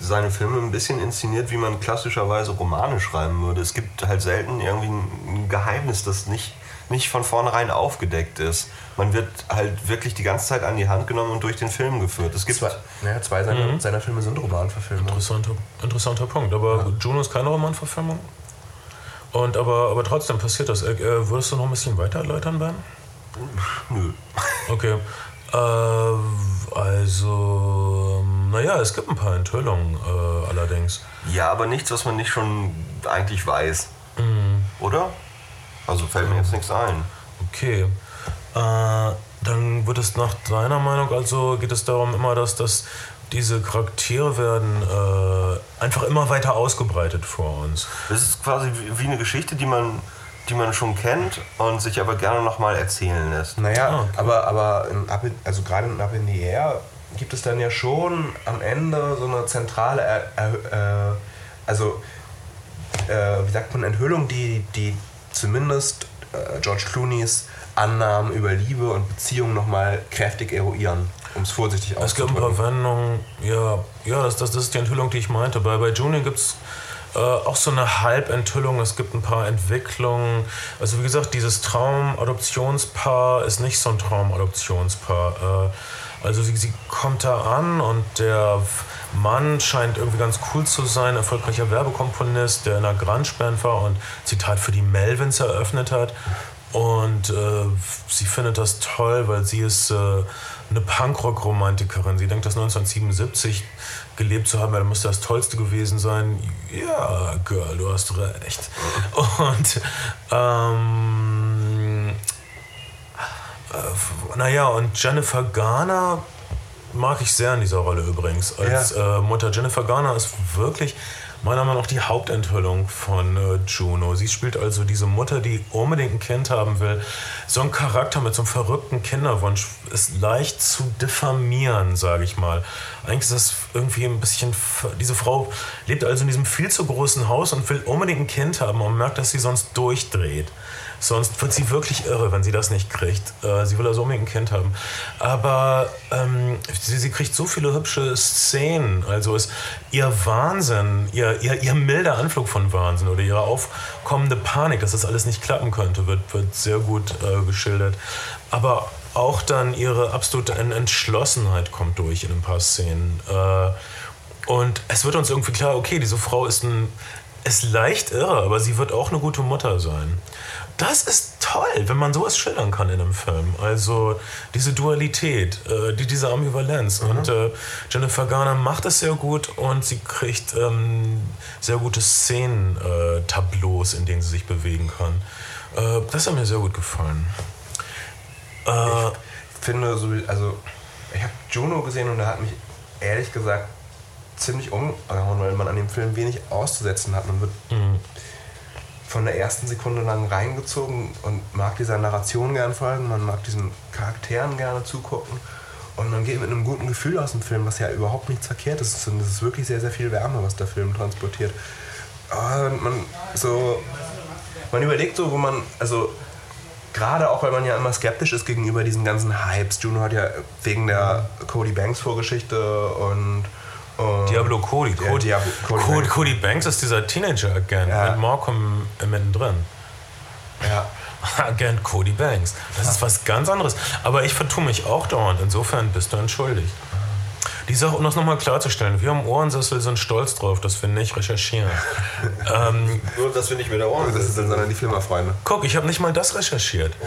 seine Filme ein bisschen inszeniert, wie man klassischerweise Romane schreiben würde. Es gibt halt selten irgendwie ein Geheimnis, das nicht, nicht von vornherein aufgedeckt ist. Man wird halt wirklich die ganze Zeit an die Hand genommen und durch den Film geführt. Es gibt zwei, ja, zwei seiner, seiner Filme sind Romanverfilmungen. Interessanter, interessanter Punkt. Aber Juno ist keine Romanverfilmung. Und aber, aber trotzdem passiert das. Äh, würdest du noch ein bisschen weiter erläutern, Ben? Nö. Okay. Äh, also, naja, es gibt ein paar Enthüllungen äh, allerdings. Ja, aber nichts, was man nicht schon eigentlich weiß. Mhm. Oder? Also fällt mir jetzt nichts ein. Okay. Äh, dann wird es nach deiner Meinung also, geht es darum immer, dass, dass diese Charaktere werden äh, einfach immer weiter ausgebreitet vor uns. Es ist quasi wie eine Geschichte, die man, die man schon kennt und sich aber gerne nochmal erzählen lässt. Naja, Ah, okay. aber, aber in Up in, also gerade in Up in the Air gibt es dann ja schon am Ende so eine zentrale, er, er, äh, also äh, wie sagt man, Enthüllung, die, die zumindest äh, George Clooneys Annahmen über Liebe und Beziehungen nochmal kräftig eruieren, um es vorsichtig Es gibt ein paar auszudrücken. Wendungen, ja, ja das, das, das ist die Enthüllung, die ich meinte. Bei, bei Junior gibt es äh, auch so eine Halbenthüllung, es gibt ein paar Entwicklungen. Also wie gesagt, dieses Traumadoptionspaar ist nicht so ein Traumadoptionspaar. Äh, also sie, sie kommt da an und der Mann scheint irgendwie ganz cool zu sein, erfolgreicher Werbekomponist, der in einer Grunge-Band war und Zitat für die Melvins eröffnet hat. Und äh, sie findet das toll, weil sie ist äh, eine Punkrock-Romantikerin. Sie denkt, dass 1977 gelebt zu haben, ja, dann müsste das Tollste gewesen sein. Ja, Girl, du hast recht. Und ähm, äh, naja, und Jennifer Garner mag ich sehr in dieser Rolle übrigens. Als Ja. äh, Mutter Jennifer Garner ist wirklich meiner Meinung nach die Hauptenthüllung von äh, Juno. Sie spielt also diese Mutter, die unbedingt ein Kind haben will. So ein Charakter mit so einem verrückten Kinderwunsch ist leicht zu diffamieren, sage ich mal. Eigentlich ist das irgendwie ein bisschen. Diese Frau lebt also in diesem viel zu großen Haus und will unbedingt ein Kind haben und merkt, dass sie sonst durchdreht. Sonst wird sie wirklich irre, wenn sie das nicht kriegt. Äh, sie will also unbedingt ein Kind haben. Aber ähm, sie, sie kriegt so viele hübsche Szenen. Also ist ihr Wahnsinn, ihr, ihr, ihr milder Anflug von Wahnsinn oder ihre aufkommende Panik, dass das alles nicht klappen könnte, wird, wird sehr gut äh, geschildert. Aber auch dann ihre absolute En- Entschlossenheit kommt durch in ein paar Szenen. Äh, und es wird uns irgendwie klar, okay, diese Frau ist, ein, ist leicht irre, aber sie wird auch eine gute Mutter sein. Das ist toll, wenn man sowas schildern kann in einem Film. Also diese Dualität, äh, die, diese Ambivalenz. Und äh, Jennifer Garner macht das sehr gut und sie kriegt ähm, sehr gute Szenen-Tableaus, äh, in denen sie sich bewegen kann. Äh, das hat mir sehr gut gefallen. Äh, Ich finde, so, also ich habe Juno gesehen und er hat mich ehrlich gesagt ziemlich umgehauen, weil man an dem Film wenig auszusetzen hat. Man wird von der ersten Sekunde lang reingezogen und mag dieser Narration gern folgen, man mag diesen Charakteren gerne zugucken und man geht mit einem guten Gefühl aus dem Film, was ja überhaupt nichts verkehrt ist. Und es ist wirklich sehr, sehr viel Wärme, was der Film transportiert. Und man so, man überlegt so, wo man, also gerade auch, weil man ja immer skeptisch ist gegenüber diesen ganzen Hypes. Juno hat ja wegen der Cody Banks Vorgeschichte und Diablo Cody. Ja, Cody, Diablo- Cody Cody, Banks. Cody Banks ist dieser Teenager-Agent Ja. mit Malcolm mittendrin. ja, Agent Cody Banks. Das ist was ganz anderes. Aber ich vertue mich auch dauernd. Insofern bist du entschuldigt. Die Sache, um das nochmal klarzustellen, wir am Ohrensessel sind stolz drauf, dass wir nicht recherchieren. ähm, Nur, dass wir nicht mit der Ohren das sind sondern die Filmerfreunde. guck, ich habe nicht mal das recherchiert.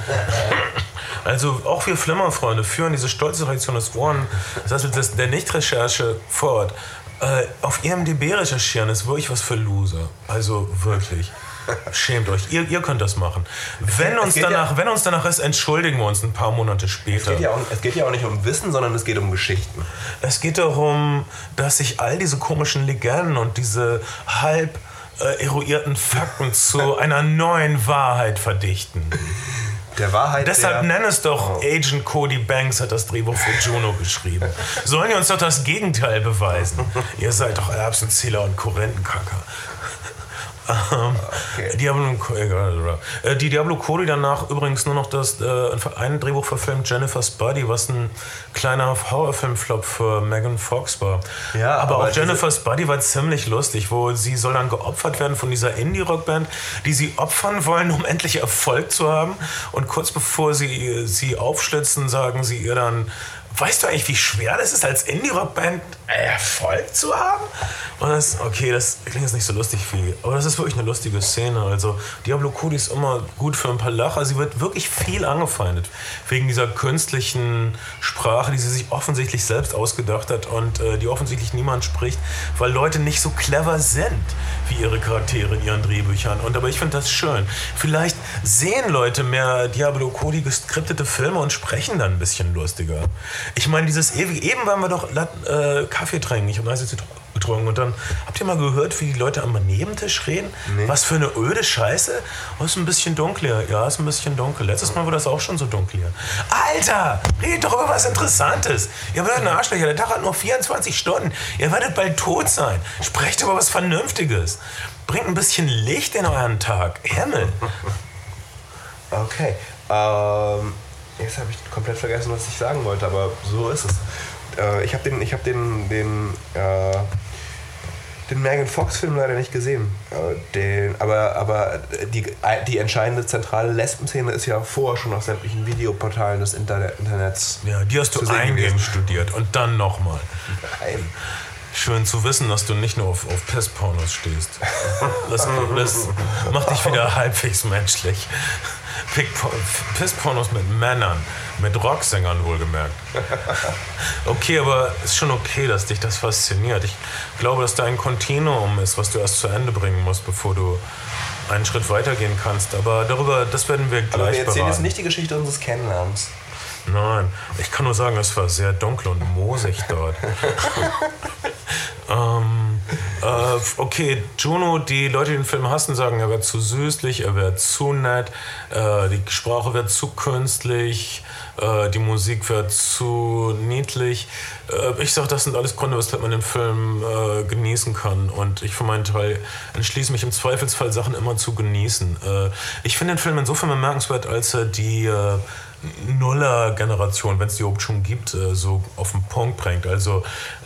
Also auch wir Flimmerfreunde führen diese stolze Reaktion des Ohren, das heißt das, der Nicht-Recherche fort. Äh, auf IMDB recherchieren ist wirklich was für Loser. Also wirklich. Schämt euch. Ihr, ihr könnt das machen. Wenn uns, geht ja- danach, wenn uns danach ist, entschuldigen wir uns ein paar Monate Es später. geht, ja auch, es geht ja auch nicht um Wissen, sondern es geht um Geschichten. Es geht darum, dass sich all diese komischen Legenden und diese halb äh, eruierten Fakten zu einer neuen Wahrheit verdichten. Der Wahrheit Deshalb der, nenn es doch Agent Cody Banks hat das Drehbuch für Juno geschrieben. Sollen die uns doch das Gegenteil beweisen? Ihr seid doch Erbsenzähler und Korrentenkacker. Ähm, Okay. Diablo, egal, äh, die Diablo Cody danach übrigens nur noch das äh, ein Drehbuch verfilmt Jennifer's Body, was ein kleiner Horrorfilmflop für Megan Fox war. Ja, aber, aber auch Jennifer's Body war ziemlich lustig, wo sie soll dann geopfert werden von dieser Indie-Rockband, die sie opfern wollen, um endlich Erfolg zu haben. Und kurz bevor sie sie aufschlitzen, sagen sie ihr dann, weißt du eigentlich, wie schwer das ist, als Indie-Rockband Erfolg zu haben? Und das, okay, das klingt jetzt nicht so lustig wie, aber das ist wirklich eine lustige Szene. Also Diablo Cody ist immer gut für ein paar Lacher. Sie wird wirklich viel angefeindet wegen dieser künstlichen Sprache, die sie sich offensichtlich selbst ausgedacht hat und äh, die offensichtlich niemand spricht, weil Leute nicht so clever sind wie ihre Charaktere in ihren Drehbüchern. Und aber ich finde das schön. Vielleicht sehen Leute mehr Diablo Cody geskriptete Filme und sprechen dann ein bisschen lustiger. Ich meine, dieses ewig, eben waren wir doch äh, Kaffee trinken. Ich habe heiße getrunken und dann habt ihr mal gehört, wie die Leute am Nebentisch reden? Was für eine öde Scheiße. Oh, ist ein bisschen dunkel hier. Ja, ist ein bisschen dunkel. Letztes Mal war das auch schon so dunkel hier. Alter, redet doch über was Interessantes. Ihr werdet ein Arschlöcher. Der Tag hat nur 24 Stunden. Ihr werdet bald tot sein. Sprecht über was Vernünftiges. Bringt ein bisschen Licht in euren Tag. Himmel. Okay. Ähm, jetzt habe ich komplett vergessen, was ich sagen wollte, aber so ist es. Äh, ich habe den, ich hab den, den, äh, den Megan Fox-Film leider nicht gesehen. Äh, den, aber aber die, die entscheidende zentrale Lesbenszene ist ja vorher schon auf sämtlichen Videoportalen des Internet, Internets. Ja, die hast du eingehend studiert und dann nochmal. Nein. Schön zu wissen, dass du nicht nur auf, auf Pisspornos stehst. Das, das macht dich wieder halbwegs menschlich. Pisspornos mit Männern, mit Rocksängern wohlgemerkt. Okay, aber ist schon okay, dass dich das fasziniert. Ich glaube, dass da ein Kontinuum ist, was du erst zu Ende bringen musst, bevor du einen Schritt weitergehen kannst. Aber darüber, das werden wir Aber gleich wir erzählen jetzt beraten. nicht die Geschichte unseres Kennenlernens. Nein, ich kann nur sagen, es war sehr dunkel und moosig dort. ähm, äh, okay, Juno, die Leute, die den Film hassen, sagen, er wird zu süßlich, er wird zu nett, äh, die Sprache wird zu künstlich, äh, die Musik wird zu niedlich. Äh, ich sage, das sind alles Gründe, weshalb man den Film äh, genießen kann. Und ich für meinen Teil entschließe mich im Zweifelsfall, Sachen immer zu genießen. Äh, ich finde den Film insofern bemerkenswert, als er die Nuller-Generation, wenn es die überhaupt schon gibt, äh, so auf den Punkt bringt. Also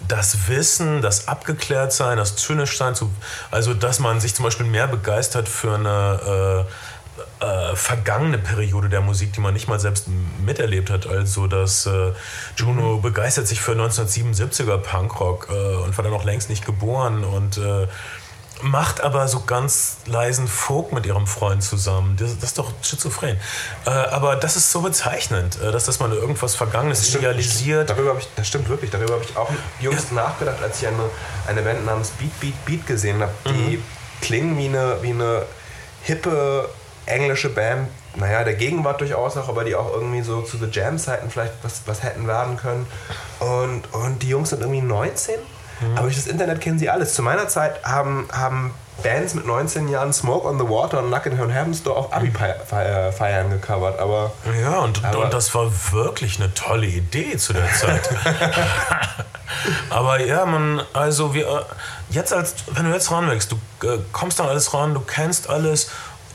das Wissen, das Abgeklärtsein, das Zynischsein, zu, also dass man sich zum Beispiel mehr begeistert für eine äh, äh, vergangene Periode der Musik, die man nicht mal selbst miterlebt hat. Also dass äh, Juno begeistert sich für 1977er Punkrock äh, und war dann noch längst nicht geboren und äh, macht aber so ganz leisen Folk mit ihrem Freund zusammen. Das, das ist doch schizophren. Äh, aber das ist so bezeichnend, äh, dass das mal irgendwas Vergangenes idealisiert. Darüber ich, das stimmt wirklich, darüber habe ich auch jüngst nachgedacht, als ich eine, eine Band namens Beat Beat Beat gesehen habe. Die klingen wie eine, wie eine hippe englische Band, naja, der Gegenwart durchaus noch, aber die auch irgendwie so zu The Jam-Zeiten vielleicht was, was hätten werden können. Und, und die Jungs sind irgendwie 19, aber durch das Internet kennen sie alles. Zu meiner Zeit haben, haben Bands mit 19 Jahren Smoke on the Water und Knock in on Heaven's Door auf Abi-Feiern gecovert, aber... Ja, und, Aber- und das war wirklich eine tolle Idee zu der Zeit. Aber ja, man, also wir, äh, jetzt als, wenn du jetzt ranwächst, du äh, kommst an alles ran, du kennst alles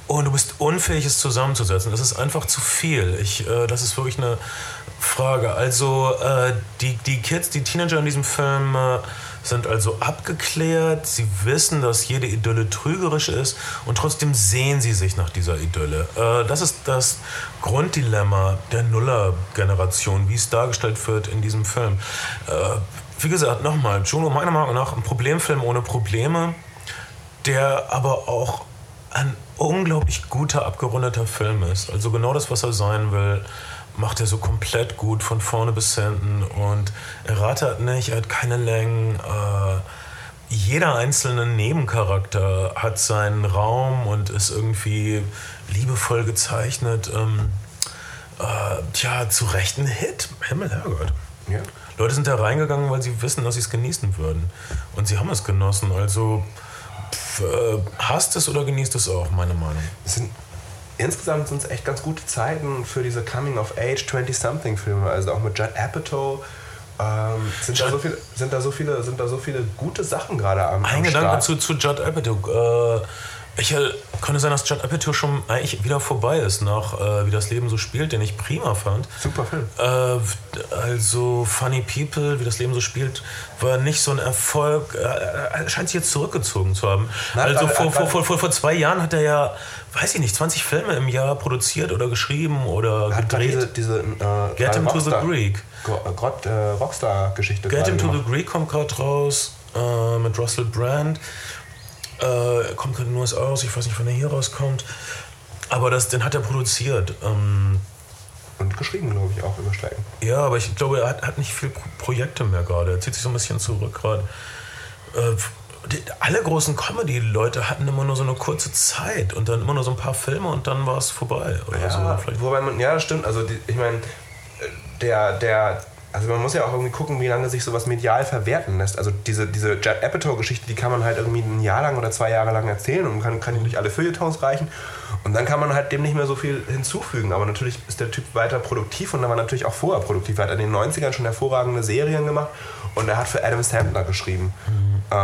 und du bist unfähig, es zusammenzusetzen. Das ist einfach zu viel. Ich, äh, das ist wirklich eine Frage. Also äh, die, die Kids, die Teenager in diesem Film äh, sind also abgeklärt. Sie wissen, dass jede Idylle trügerisch ist und trotzdem sehen sie sich nach dieser Idylle. Äh, das ist das Grunddilemma der Nuller-Generation, wie es dargestellt wird in diesem Film. Äh, wie gesagt, nochmal, Juno meiner Meinung nach ein Problemfilm ohne Probleme, der aber auch ein unglaublich guter, abgerundeter Film ist. Also genau das, was er sein will, macht er so komplett gut von vorne bis hinten und er rattert nicht, er hat keine Längen. Äh, jeder einzelne Nebencharakter hat seinen Raum und ist irgendwie liebevoll gezeichnet. Ähm, äh, tja, zu Recht ein Hit. Himmel, Herrgott. Ja. Leute sind da reingegangen, weil sie wissen, dass sie es genießen würden. Und sie haben es genossen. Also pf, äh, hasst es oder genießt es auch, meine Meinung. Es sind, insgesamt sind es echt ganz gute Zeiten für diese Coming-of-Age 20-something-Filme. Also auch mit Judd Apatow. Ähm, sind, da so viele, sind, da so viele, sind da so viele gute Sachen gerade am, Ein am Gedanke Start. zu, zu Judd Apatow. Äh, ich, äh, könnte sein, dass Judd Apatow schon eigentlich wieder vorbei ist, nach äh, Wie das Leben so spielt, den ich prima fand. Super Film. Äh, also Funny People, wie das Leben so spielt, war nicht so ein Erfolg. Äh, Er scheint sich jetzt zurückgezogen zu haben. Na, also warte, vor, warte. vor, vor, vor, vor zwei Jahren hat er ja, weiß ich nicht, 20 Filme im Jahr produziert oder geschrieben oder Hat gedreht. diese, diese äh, Get him to the Greek. Äh, äh, Rockstar-Geschichte Get him to the. Greek kommt gerade raus äh, mit Russell Brand. Äh, kommt gerade in den USA raus, ich weiß nicht, wann er hier rauskommt. Aber das, den hat er produziert. Ähm, Und geschrieben, glaube ich, auch übersteigen. Ja, aber ich glaube, er hat, hat nicht viel Pro Projekte mehr gerade. Er zieht sich so ein bisschen zurück gerade. Äh, alle großen Comedy-Leute hatten immer nur so eine kurze Zeit und dann immer nur so ein paar Filme und dann war es vorbei. Oder Ja, so. Vielleicht. wobei man, ja, das stimmt. Also, die, ich meine, der, der, also man muss ja auch irgendwie gucken, wie lange sich sowas medial verwerten lässt. Also diese, diese Judd Apatow-Geschichte, die kann man halt irgendwie ein Jahr lang oder zwei Jahre lang erzählen und kann, kann die durch alle Feuilletons reichen. Und dann kann man halt dem nicht mehr so viel hinzufügen. Aber natürlich ist der Typ weiter produktiv und er war natürlich auch vorher produktiv. Er hat in den 90ern schon hervorragende Serien gemacht Und er hat für Adam Sandler geschrieben. Mhm. Ähm,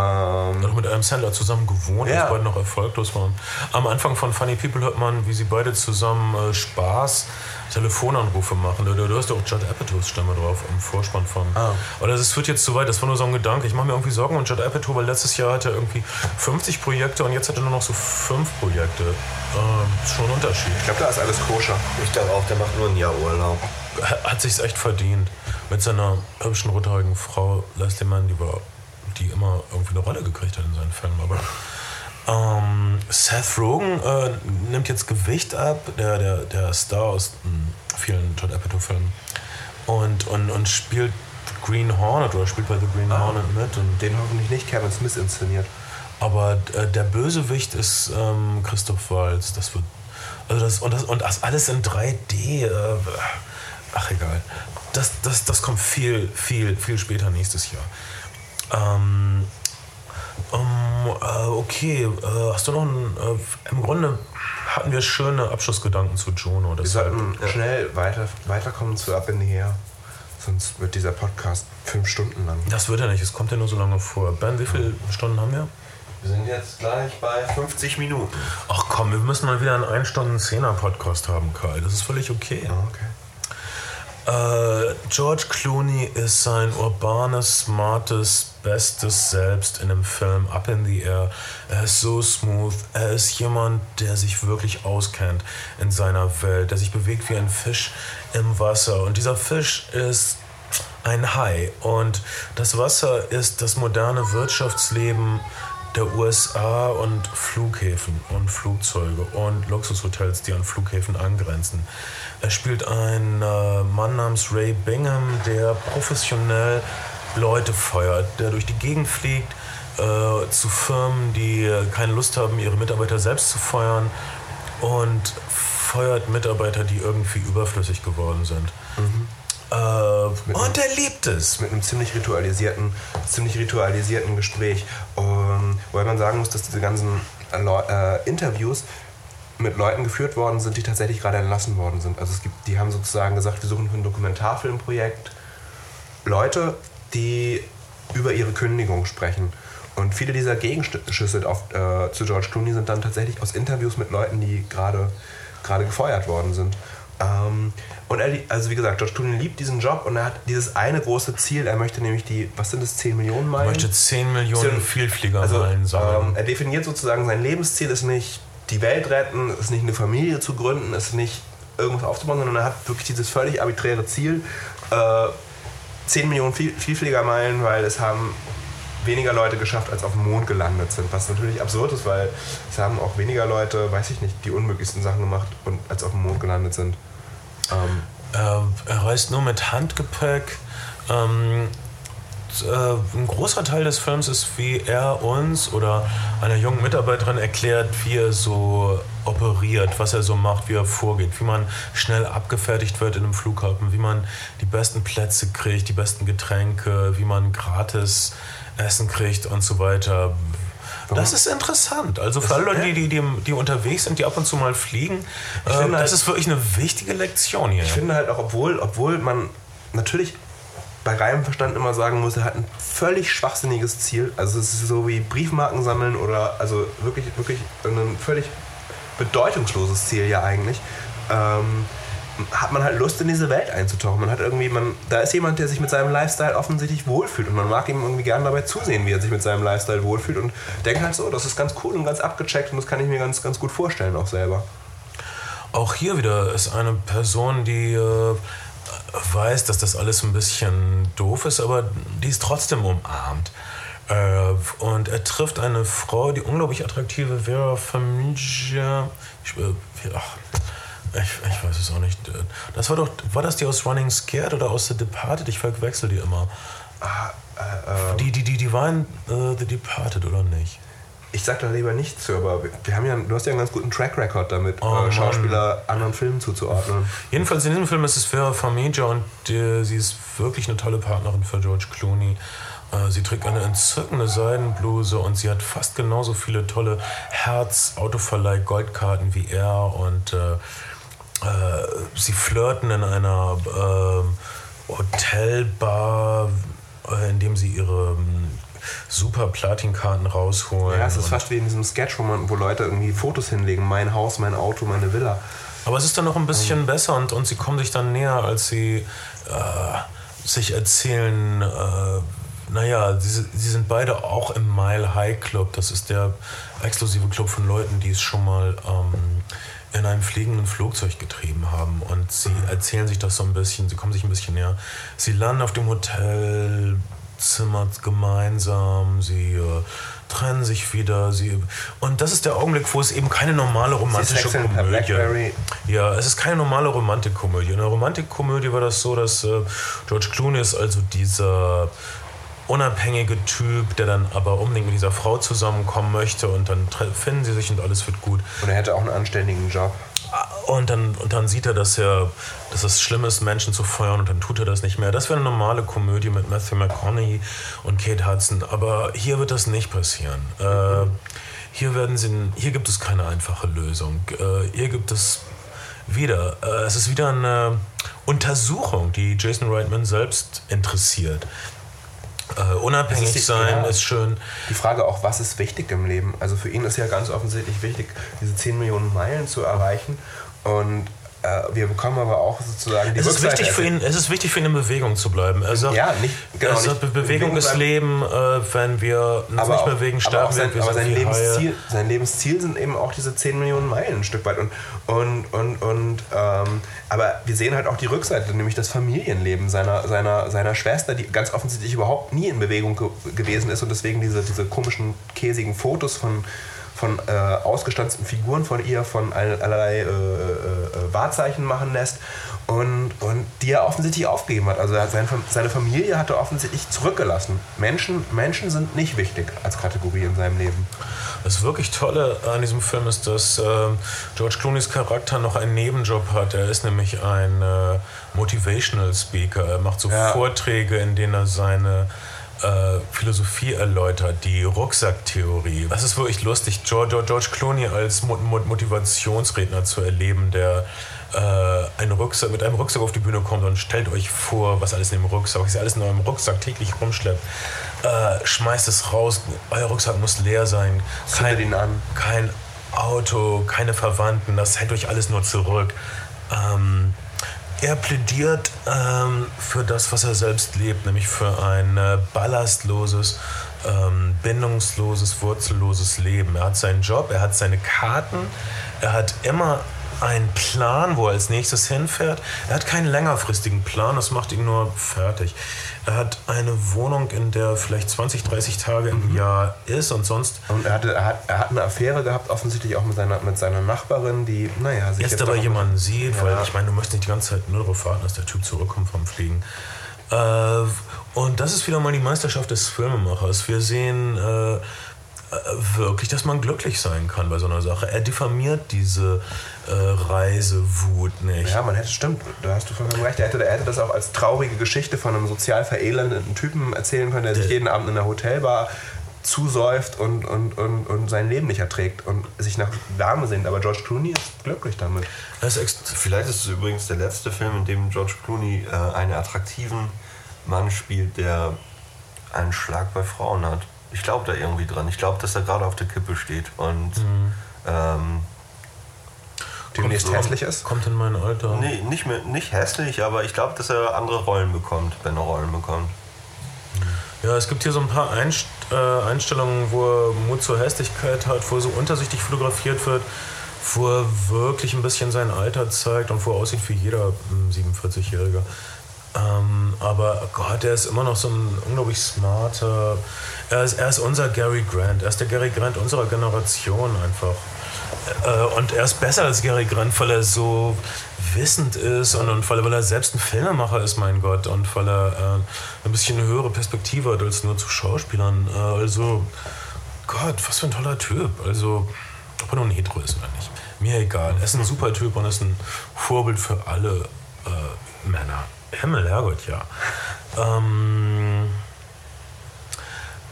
auch mit Adam Sandler zusammen gewohnt, Ja. als beide noch erfolglos waren. Am Anfang von Funny People hört man, wie sie beide zusammen äh, Spaß Telefonanrufe machen. Du, du hörst ja auch Judd Apatows Stimme drauf im Vorspann von. Ah. Aber das ist- führt jetzt zu weit, das war nur so ein Gedanke. Ich mache mir irgendwie Sorgen um Judd Apatow, weil letztes Jahr hatte er irgendwie 50 Projekte und jetzt hat er nur noch so fünf Projekte. Ähm, ist schon ein Unterschied. ich glaube, da ist alles koscher. Ich glaube auch, der macht nur ein Jahr Urlaub. Er hat sich's echt verdient. Mit seiner hübschen, rothaarigen Frau Leslie Mann, die war, die immer irgendwie eine Rolle gekriegt hat in seinen Filmen. Aber ähm, Seth Rogen äh, nimmt jetzt Gewicht ab, der, der, der Star aus mh, vielen Judd Apatow-Filmen. Und, und, und spielt Green Hornet oder spielt bei The Green Hornet mit. Und, Den hoffentlich nicht Kevin Smith inszeniert. aber äh, der Bösewicht ist ähm, Christoph Waltz. Das wird. Also das, und, das, und das alles in 3D. Äh, ach egal. Das, das, das kommt viel, viel, viel später nächstes Jahr. Ähm, ähm, äh, okay, äh, hast du noch einen. Äh, Im Grunde hatten wir schöne Abschlussgedanken zu Juno. Wir sollten schnell weiter, weiterkommen zu Up in the Air. Sonst wird dieser Podcast fünf Stunden lang. das wird ja nicht, es kommt ja nur so lange vor. Ben, wie viele Stunden haben wir? Wir sind jetzt gleich bei 50 Minuten. Ach komm, wir müssen mal wieder einen 1 Stunden 10er Podcast haben, Kai. Das ist völlig okay. Ah, okay. Äh, George Clooney ist sein urbanes, smartes, bestes Selbst in dem Film Up in the Air. Er ist so smooth. Er ist jemand, der sich wirklich auskennt in seiner Welt, der sich bewegt wie ein Fisch im Wasser. Und dieser Fisch ist ein Hai. Und das Wasser ist das moderne Wirtschaftsleben der USA und Flughäfen und Flugzeuge und Luxushotels, die an Flughäfen angrenzen. Er spielt einen äh, Mann namens Ray Bingham, der professionell Leute feuert, der durch die Gegend fliegt äh, zu Firmen, die keine Lust haben, ihre Mitarbeiter selbst zu feuern und feuert Mitarbeiter, die irgendwie überflüssig geworden sind. Äh, und er liebt es. Mit einem ziemlich ritualisierten, ziemlich ritualisierten Gespräch. Und, wobei man sagen muss, dass diese ganzen äh, Interviews mit Leuten geführt worden sind, die tatsächlich gerade entlassen worden sind. Also es gibt, die haben sozusagen gesagt, wir suchen für ein Dokumentarfilmprojekt Leute, die über ihre Kündigung sprechen. Und viele dieser Gegenschüsse auf, äh, zu George Clooney sind dann tatsächlich aus Interviews mit Leuten, die gerade gerade gefeuert worden sind. Ähm, und er, also wie gesagt, George Clooney liebt diesen Job und er hat dieses eine große Ziel. Er möchte nämlich die, was sind es, 10 Millionen Er Meilen? möchte 10 Millionen Vielfliegermeilen also, sammeln. ähm, er definiert sozusagen sein Lebensziel ist nicht die Welt retten, ist nicht eine Familie zu gründen, ist nicht irgendwas aufzubauen, sondern er hat wirklich dieses völlig arbiträre Ziel, äh, 10 Millionen Viel Vielfliegermeilen, weil es haben weniger Leute geschafft, als auf dem Mond gelandet sind. Was natürlich absurd ist, weil es haben auch weniger Leute, weiß ich nicht, die unmöglichsten Sachen gemacht und als auf dem Mond gelandet sind. Ähm, Er, er reist nur mit Handgepäck. Ähm, äh, ein großer Teil des Films ist, wie er uns oder einer jungen Mitarbeiterin erklärt, wie er so operiert, was er so macht, wie er vorgeht, wie man schnell abgefertigt wird in einem Flughafen, wie man die besten Plätze kriegt, die besten Getränke, wie man gratis Essen kriegt und so weiter. Das ist interessant. Also für alle Leute, die, die, die, die unterwegs sind, die ab und zu mal fliegen, äh, finde das halt- ist wirklich eine wichtige Lektion hier. Ich finde halt auch, obwohl, obwohl man natürlich bei reinem Verstand immer sagen muss, er hat ein völlig schwachsinniges Ziel. Also es ist so wie Briefmarken sammeln oder also wirklich, wirklich ein völlig bedeutungsloses Ziel ja eigentlich. Ähm, hat man halt Lust in diese Welt einzutauchen. Man hat irgendwie, man, da ist jemand, der sich mit seinem Lifestyle offensichtlich wohlfühlt und man mag ihm irgendwie gerne dabei zusehen, wie er sich mit seinem Lifestyle wohlfühlt und denkt halt so, das ist ganz cool und ganz abgecheckt und das kann ich mir ganz, ganz gut vorstellen auch selber. Auch hier wieder ist eine Person, die äh, weiß, dass das alles ein bisschen doof ist, aber die ist trotzdem umarmt. Äh, und er trifft eine Frau, die unglaublich attraktive Vera Farmiga. Ich, äh, ich, ich weiß es auch nicht. Das war doch, war das die aus Running Scared oder aus The Departed? Ich verwechsel die immer. Ah, äh, äh, Die, die, die, die waren äh, The Departed oder nicht? Ich sag da lieber nichts zu, aber wir- haben ja, du hast ja einen ganz guten Track Record damit, Oh, Mann. äh, Schauspieler anderen Filmen zuzuordnen. Jedenfalls in diesem Film ist es Vera Farmiga und äh, sie ist wirklich eine tolle Partnerin für George Clooney. Äh, sie trägt eine entzückende Seidenbluse und sie hat fast genauso viele tolle Herz-Autoverleih-Goldkarten wie er und äh, äh, sie flirten in einer äh, Hotelbar äh, indem sie ihre ähm, super Platinkarten rausholen. Ja, es ist fast wie in diesem Sketch, wo, man, wo Leute irgendwie Fotos hinlegen. Mein Haus, mein Auto, meine Villa. Aber es ist dann noch ein bisschen besser und, und sie kommen sich dann näher, als sie äh, sich erzählen, äh, naja, sie, sie sind beide auch im Mile High Club. Das ist der exklusive Club von Leuten, die es schon mal ähm, in einem fliegenden Flugzeug getrieben haben. Und sie erzählen sich das so ein bisschen, sie kommen sich ein bisschen näher. Sie landen auf dem Hotelzimmer gemeinsam, sie äh, trennen sich wieder. Sie, und das ist der Augenblick, wo es eben keine normale romantische Komödie Blackberry. ja, es ist keine normale Romantikkomödie. In der Romantikkomödie war das so, dass äh, George Clooney ist also dieser unabhängige Typ, der dann aber unbedingt mit dieser Frau zusammenkommen möchte und dann finden sie sich und alles wird gut. Und er hätte auch einen anständigen Job. Und dann, und dann sieht er, dass, er, dass es schlimm ist, Menschen zu feuern und dann tut er das nicht mehr. Das wäre eine normale Komödie mit Matthew McConaughey und Kate Hudson. Aber hier wird das nicht passieren. Äh, hier, werden sie, hier gibt es keine einfache Lösung. Äh, hier gibt es wieder, äh, es ist wieder eine Untersuchung, die Jason Reitman selbst interessiert. Äh, unabhängig ist sein ja. ist schön. Die Frage auch, was ist wichtig im Leben? Also für ihn ist ja ganz offensichtlich wichtig, diese 10 Millionen Meilen zu erreichen. Und wir bekommen aber auch sozusagen die Es ist, wichtig für ihn, es ist wichtig für ihn, in Bewegung zu bleiben. Sagt, Ja, nicht- genau, sagt nicht- Bewegung ist. Leben, äh, wenn wir uns aber nicht auch, bewegen, sterben sein, wir. aber sein. Lebensziel, sein Lebensziel sind eben auch diese 10 Millionen Meilen ein Stück weit. Und, und, und, und ähm, aber wir sehen halt auch die Rückseite, nämlich das Familienleben seiner, seiner, seiner Schwester, die ganz offensichtlich überhaupt nie in Bewegung ge gewesen ist und deswegen diese, diese komischen, käsigen Fotos von von äh, ausgestanzten Figuren von ihr, von all- allerlei äh, äh, äh, Wahrzeichen machen lässt und, und die er offensichtlich aufgegeben hat. Also hat sein, seine Familie hat er offensichtlich zurückgelassen. Menschen, Menschen sind nicht wichtig als Kategorie in seinem Leben. Das wirklich Tolle an diesem Film ist, dass ähm, George Clooney's Charakter noch einen Nebenjob hat. Er ist nämlich ein äh, Motivational Speaker. Er macht so Ja. Vorträge, in denen er seine äh, Philosophie erläutert, die Rucksacktheorie. Das ist wirklich lustig, George, George Clooney als Mo Mo Motivationsredner zu erleben, der äh, einen Rucksack, mit einem Rucksack auf die Bühne kommt und stellt euch vor, was alles in dem Rucksack, was ihr alles in eurem Rucksack täglich rumschleppt. Äh, schmeißt es raus, euer Rucksack muss leer sein. Zündet ihn an. kein Auto, keine Verwandten, das hält euch alles nur zurück. Ähm, er plädiert ähm, für das, was er selbst lebt, nämlich für ein äh, ballastloses, ähm, bindungsloses, wurzelloses Leben. Er hat seinen Job, er hat seine Karten, er hat immer einen Plan, wo er als nächstes hinfährt. Er hat keinen längerfristigen Plan, das macht ihn nur fertig. Er hat eine Wohnung, in der er vielleicht 20, 30 Tage im Jahr ist und sonst Und er, hatte, er, hat, er hat eine Affäre gehabt, offensichtlich auch mit seiner, mit seiner Nachbarin, die, naja, sich Erst jetzt aber jemanden sieht, Ja. weil ich meine, du möchtest nicht die ganze Zeit nur darauf warten, dass der Typ zurückkommt vom Fliegen. Äh, und das ist wieder mal die Meisterschaft des Filmemachers. Wir sehen äh, wirklich, dass man glücklich sein kann bei so einer Sache. Er diffamiert diese äh, Reisewut nicht. Ja, man hätte, stimmt, da hast du vollkommen recht. Er hätte, er hätte das auch als traurige Geschichte von einem sozial verelendeten Typen erzählen können, der sich Der- jeden Abend in der Hotelbar zusäuft und, und, und, und sein Leben nicht erträgt und sich nach Wärme sehnt. Aber George Clooney ist glücklich damit. Ist Vielleicht ist es übrigens der letzte Film, in dem George Clooney äh, einen attraktiven Mann spielt, der einen Schlag bei Frauen hat. Ich glaube da irgendwie dran. Ich glaube, dass er gerade auf der Kippe steht und ähm, Demnächst kommt- hässlich ist. Kommt in mein Alter. nee, nicht, mehr, nicht hässlich, aber ich glaube, dass er andere Rollen bekommt, wenn er Rollen bekommt. Ja, es gibt hier so ein paar Einst äh, Einstellungen, wo er Mut zur Hässlichkeit hat, wo er so untersichtig fotografiert wird, wo er wirklich ein bisschen sein Alter zeigt und wo er aussieht wie jeder hm, 47-Jährige. Ähm, aber Gott, er ist immer noch so ein unglaublich smarter. Er ist, er ist unser Gary Grant. Er ist der Gary Grant unserer Generation einfach. Äh, und er ist besser als Gary Grant, weil er so wissend ist und, und weil, er, weil er selbst ein Filmemacher ist, mein Gott, und weil er äh, ein bisschen eine höhere Perspektive hat als nur zu Schauspielern. Äh, also, Gott, was für ein toller Typ. Also, ob er nun hetero ist oder nicht. Mir egal. Er ist ein super Typ und ist ein Vorbild für alle äh, Männer. Himmel, Herrgott, ja. Ähm,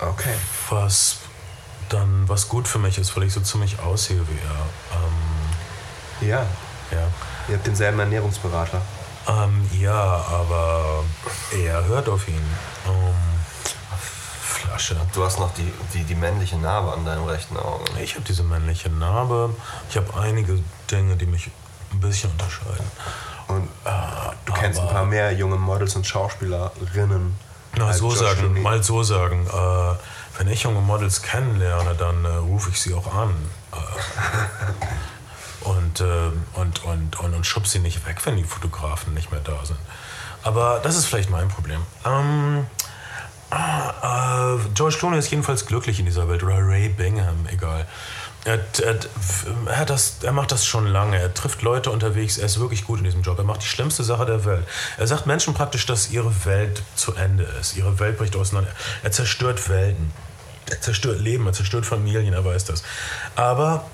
Okay. was dann was gut für mich ist, weil ich so ziemlich aussehe wie er. Ja, Ähm, ja. ihr habt denselben Ernährungsberater. Ähm, ja, aber er hört auf ihn. Ähm, Asche. Du hast noch die, die, die männliche Narbe an deinem rechten Auge. Ich habe diese männliche Narbe. Ich habe einige Dinge, die mich ein bisschen unterscheiden. Und Ah, du kennst ein paar mehr junge Models und Schauspielerinnen. Na, so sagen, Clooney. mal so sagen. Äh, wenn ich junge Models kennenlerne, dann äh, rufe ich sie auch an. Äh, und, äh, und, und, und, und schub sie nicht weg, wenn die Fotografen nicht mehr da sind. Aber das ist vielleicht mein Problem. Ähm, äh, George Clooney ist jedenfalls glücklich in dieser Welt. Oder Ray Bingham, egal. Er, er, er, das, er macht das schon lange. Er trifft Leute unterwegs. Er ist wirklich gut in diesem Job. Er macht die schlimmste Sache der Welt. Er sagt Menschen praktisch, dass ihre Welt zu Ende ist. Ihre Welt bricht auseinander. Er zerstört Welten. Er zerstört Leben. Er zerstört Familien. Er weiß das. Aber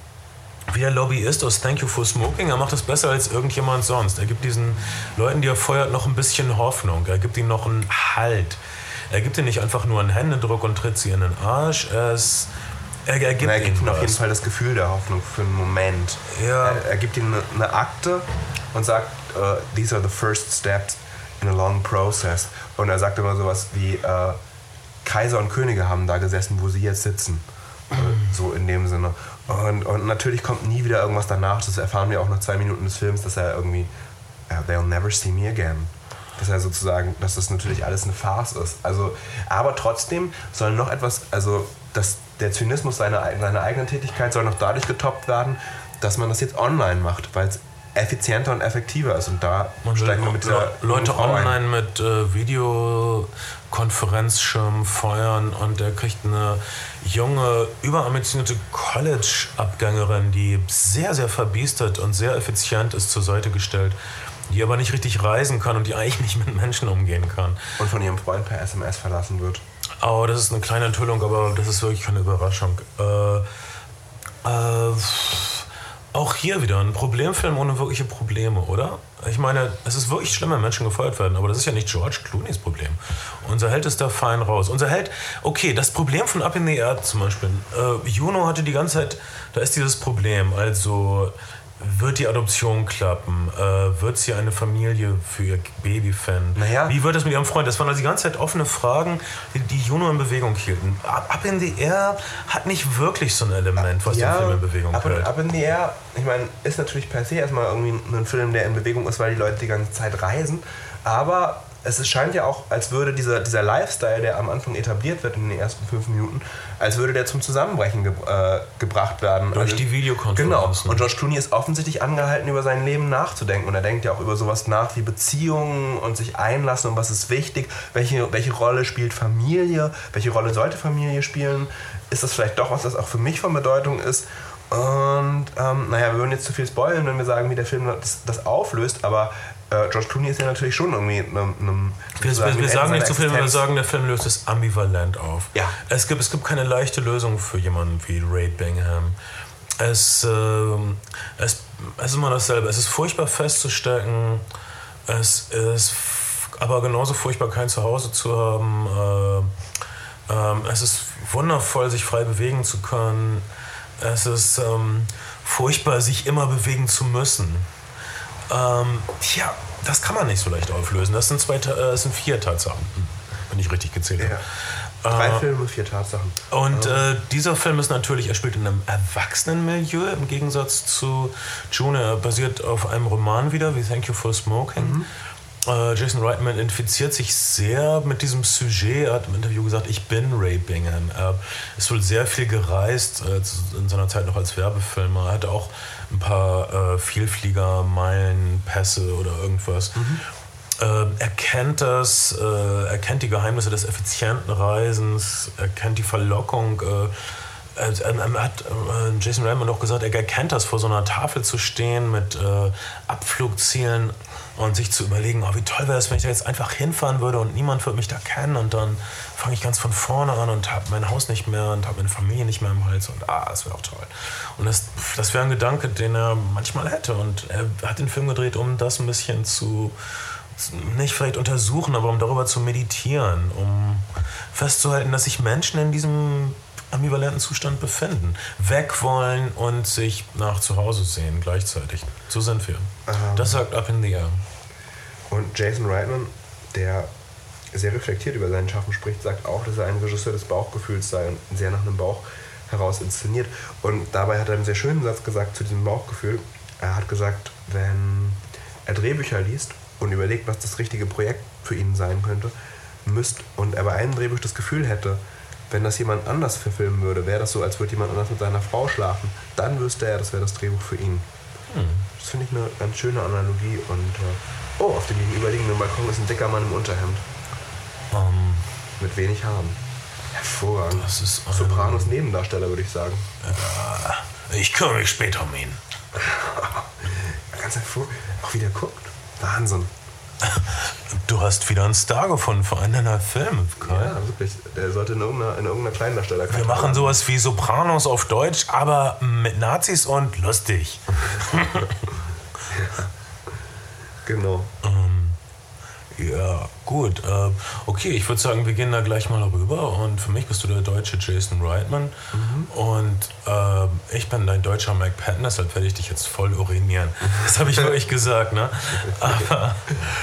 wie der Lobbyist aus Thank You for Smoking, er macht das besser als irgendjemand sonst. Er gibt diesen Leuten, die er feuert, noch ein bisschen Hoffnung. Er gibt ihnen noch einen Halt. Er gibt ihnen nicht einfach nur einen Händedruck und tritt sie in den Arsch. Er, ist, er, er gibt er gibt ihnen auf jeden. Fall das Gefühl der Hoffnung für einen Moment. Ja. Er, er gibt ihnen eine, eine Akte und sagt, äh, these are the first steps in a long process. Und er sagt immer sowas wie, äh, Kaiser und Könige haben da gesessen, wo sie jetzt sitzen. Äh, so in dem Sinne. Und, und natürlich kommt nie wieder irgendwas danach. Das erfahren wir auch nach zwei Minuten des Films, dass er irgendwie, äh, they'll never see me again. Dass er sozusagen, dass das natürlich alles eine Farce ist. Also, aber trotzdem soll noch etwas, also dass der Zynismus seiner, seiner eigenen Tätigkeit soll noch dadurch getoppt werden, dass man das jetzt online macht, weil es effizienter und effektiver ist. Und da Man steigen wir mit Le- Leute Frau ein. online mit äh, Videokonferenzschirm feuern und er kriegt eine junge, überambitionierte College-Abgängerin, die sehr, sehr verbiestert und sehr effizient ist, zur Seite gestellt, die aber nicht richtig reisen kann und die eigentlich nicht mit Menschen umgehen kann. Und von ihrem Freund per SMS verlassen wird. Oh, das ist eine kleine Enthüllung, aber das ist wirklich keine Überraschung. Äh, äh, auch hier wieder ein Problemfilm ohne wirkliche Probleme, oder? Ich meine, es ist wirklich schlimm, wenn Menschen gefeuert werden, aber das ist ja nicht George Clooneys Problem. Unser Held ist da fein raus. Unser Held, okay, das Problem von Up in the Air zum Beispiel. Äh, Juno hatte die ganze Zeit, da ist dieses Problem, also wird die Adoption klappen? Äh, wird sie eine Familie für ihr Baby finden? Naja. Wie wird es mit ihrem Freund? Das waren also die ganze Zeit offene Fragen, die, die Juno in Bewegung hielten. Up Up in the Air hat nicht wirklich so ein Element, was den Film in Bewegung aber hält. Up in the Air, ich meine, ist natürlich per se erstmal irgendwie ein Film, der in Bewegung ist, weil die Leute die ganze Zeit reisen. Aber es scheint ja auch, als würde dieser, dieser Lifestyle, der am Anfang etabliert wird in den ersten fünf Minuten, als würde der zum Zusammenbrechen ge äh, gebracht werden. Durch Also- die Videokonferenzen. Genau. Und George Clooney ist offensichtlich angehalten, über sein Leben nachzudenken. Und er denkt ja auch über sowas nach wie Beziehungen und sich einlassen und was ist wichtig, welche, welche Rolle spielt Familie, welche Rolle sollte Familie spielen. Ist das vielleicht doch was, das auch für mich von Bedeutung ist? Und ähm, naja, wir würden jetzt zu viel spoilern, wenn wir sagen, wie der Film das, das auflöst, aber äh, George Clooney ist ja natürlich schon irgendwie einem. einem Wir, sozusagen wir, sagen nicht zu viel, wir sagen, der Film löst es ambivalent auf. Ja. Es gibt, es gibt keine leichte Lösung für jemanden wie Ray Bingham. Es, ähm, es, es ist immer dasselbe. Es ist furchtbar festzustecken. Es ist aber genauso furchtbar, kein Zuhause zu haben. Äh, ähm, es ist wundervoll, sich frei bewegen zu können. Es ist ähm, furchtbar, sich immer bewegen zu müssen. Ähm, tja, das kann man nicht so leicht auflösen. Das sind, zwei, Ta- äh, das sind vier Tatsachen, wenn ich richtig gezählt habe. Drei Äh, Filme, vier Tatsachen. und äh, dieser Film ist natürlich, er spielt in einem Erwachsenenmilieu im Gegensatz zu June. Er basiert auf einem Roman wieder, wie Thank You for Smoking. Äh, Jason Reitman identifiziert sich sehr mit diesem Sujet. Er hat im Interview gesagt, ich bin Ray Bingham. Er ist wohl sehr viel gereist, äh, in seiner Zeit noch als Werbefilmer. Er hatte auch ein paar äh, Vielflieger, Meilen, Pässe oder irgendwas. Ähm, er kennt das, äh, er kennt die Geheimnisse des effizienten Reisens, er kennt die Verlockung. Äh, hat äh, Jason Reitman auch gesagt, er kennt das, vor so einer Tafel zu stehen mit äh, Abflugzielen und sich zu überlegen, oh, wie toll wäre es, wenn ich da jetzt einfach hinfahren würde und niemand würde mich da kennen und dann fange ich ganz von vorne an und habe mein Haus nicht mehr und habe meine Familie nicht mehr im Hals und ah, das wäre auch toll. Und das, das wäre ein Gedanke, den er manchmal hätte und er hat den Film gedreht, um das ein bisschen zu, nicht vielleicht untersuchen, aber um darüber zu meditieren, um festzuhalten, dass sich Menschen in diesem ambivalenten Zustand befinden. Weg wollen und sich nach zu Hause sehen gleichzeitig. So sind wir. Das sagt Up in the Air. Und Jason Reitman, der sehr reflektiert über seinen Schaffen spricht, sagt auch, dass er ein Regisseur des Bauchgefühls sei und sehr nach einem Bauch heraus inszeniert. Und dabei hat er einen sehr schönen Satz gesagt zu diesem Bauchgefühl. Er hat gesagt, wenn er Drehbücher liest und überlegt, was das richtige Projekt für ihn sein könnte, müsst und er bei einem Drehbuch das Gefühl hätte, wenn das jemand anders verfilmen würde, wäre das so, als würde jemand anders mit seiner Frau schlafen, dann wüsste er, das wäre das Drehbuch für ihn. Hm. Das finde ich eine ganz schöne Analogie und äh, oh, auf dem gegenüberliegenden Balkon ist ein dicker Mann im Unterhemd. Ähm. mit wenig Haaren. Hervorragend. Das ist ein Sopranos Nebendarsteller, würde ich sagen. Äh, ich kümmere mich später um ihn. Ganz hervorragend. Auch wieder guckt. Wahnsinn. Du hast wieder einen Star gefunden für einen deiner Filme, Kai. Ja, wirklich. Der sollte in irgendeiner, in irgendeiner Kleindarsteller Wir machen sowas wie Sopranos auf Deutsch, aber mit Nazis und lustig. Genau. Ähm, ja, gut. Äh, okay, ich würde sagen, wir gehen da gleich mal rüber. Und für mich bist du der deutsche Jason Reitman. Mhm. Und äh, ich bin dein deutscher Mike Patton, deshalb werde ich dich jetzt voll urinieren. Das habe ich wirklich gesagt, ne? Aber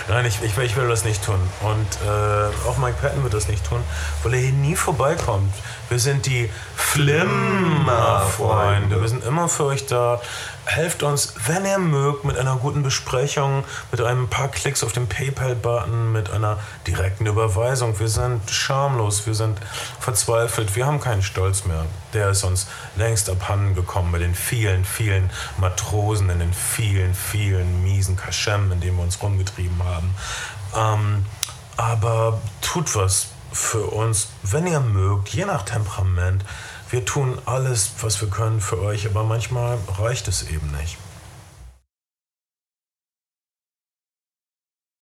nein, ich, ich, ich, will das nicht tun. Und äh, auch Mike Patton wird das nicht tun, weil er hier nie vorbeikommt. Wir sind die Flimmer-Freunde. Wir sind immer für euch da. Helft uns, wenn ihr mögt, mit einer guten Besprechung, mit ein paar Klicks auf den PayPal-Button, mit einer direkten Überweisung. Wir sind schamlos, wir sind verzweifelt, wir haben keinen Stolz mehr. Der ist uns längst abhanden gekommen bei den vielen, vielen Matrosen in den vielen, vielen miesen Kaschem, in denen wir uns rumgetrieben haben. Ähm, aber tut was für uns, wenn ihr mögt, je nach Temperament. Wir tun alles, was wir können für euch, aber manchmal reicht es eben nicht.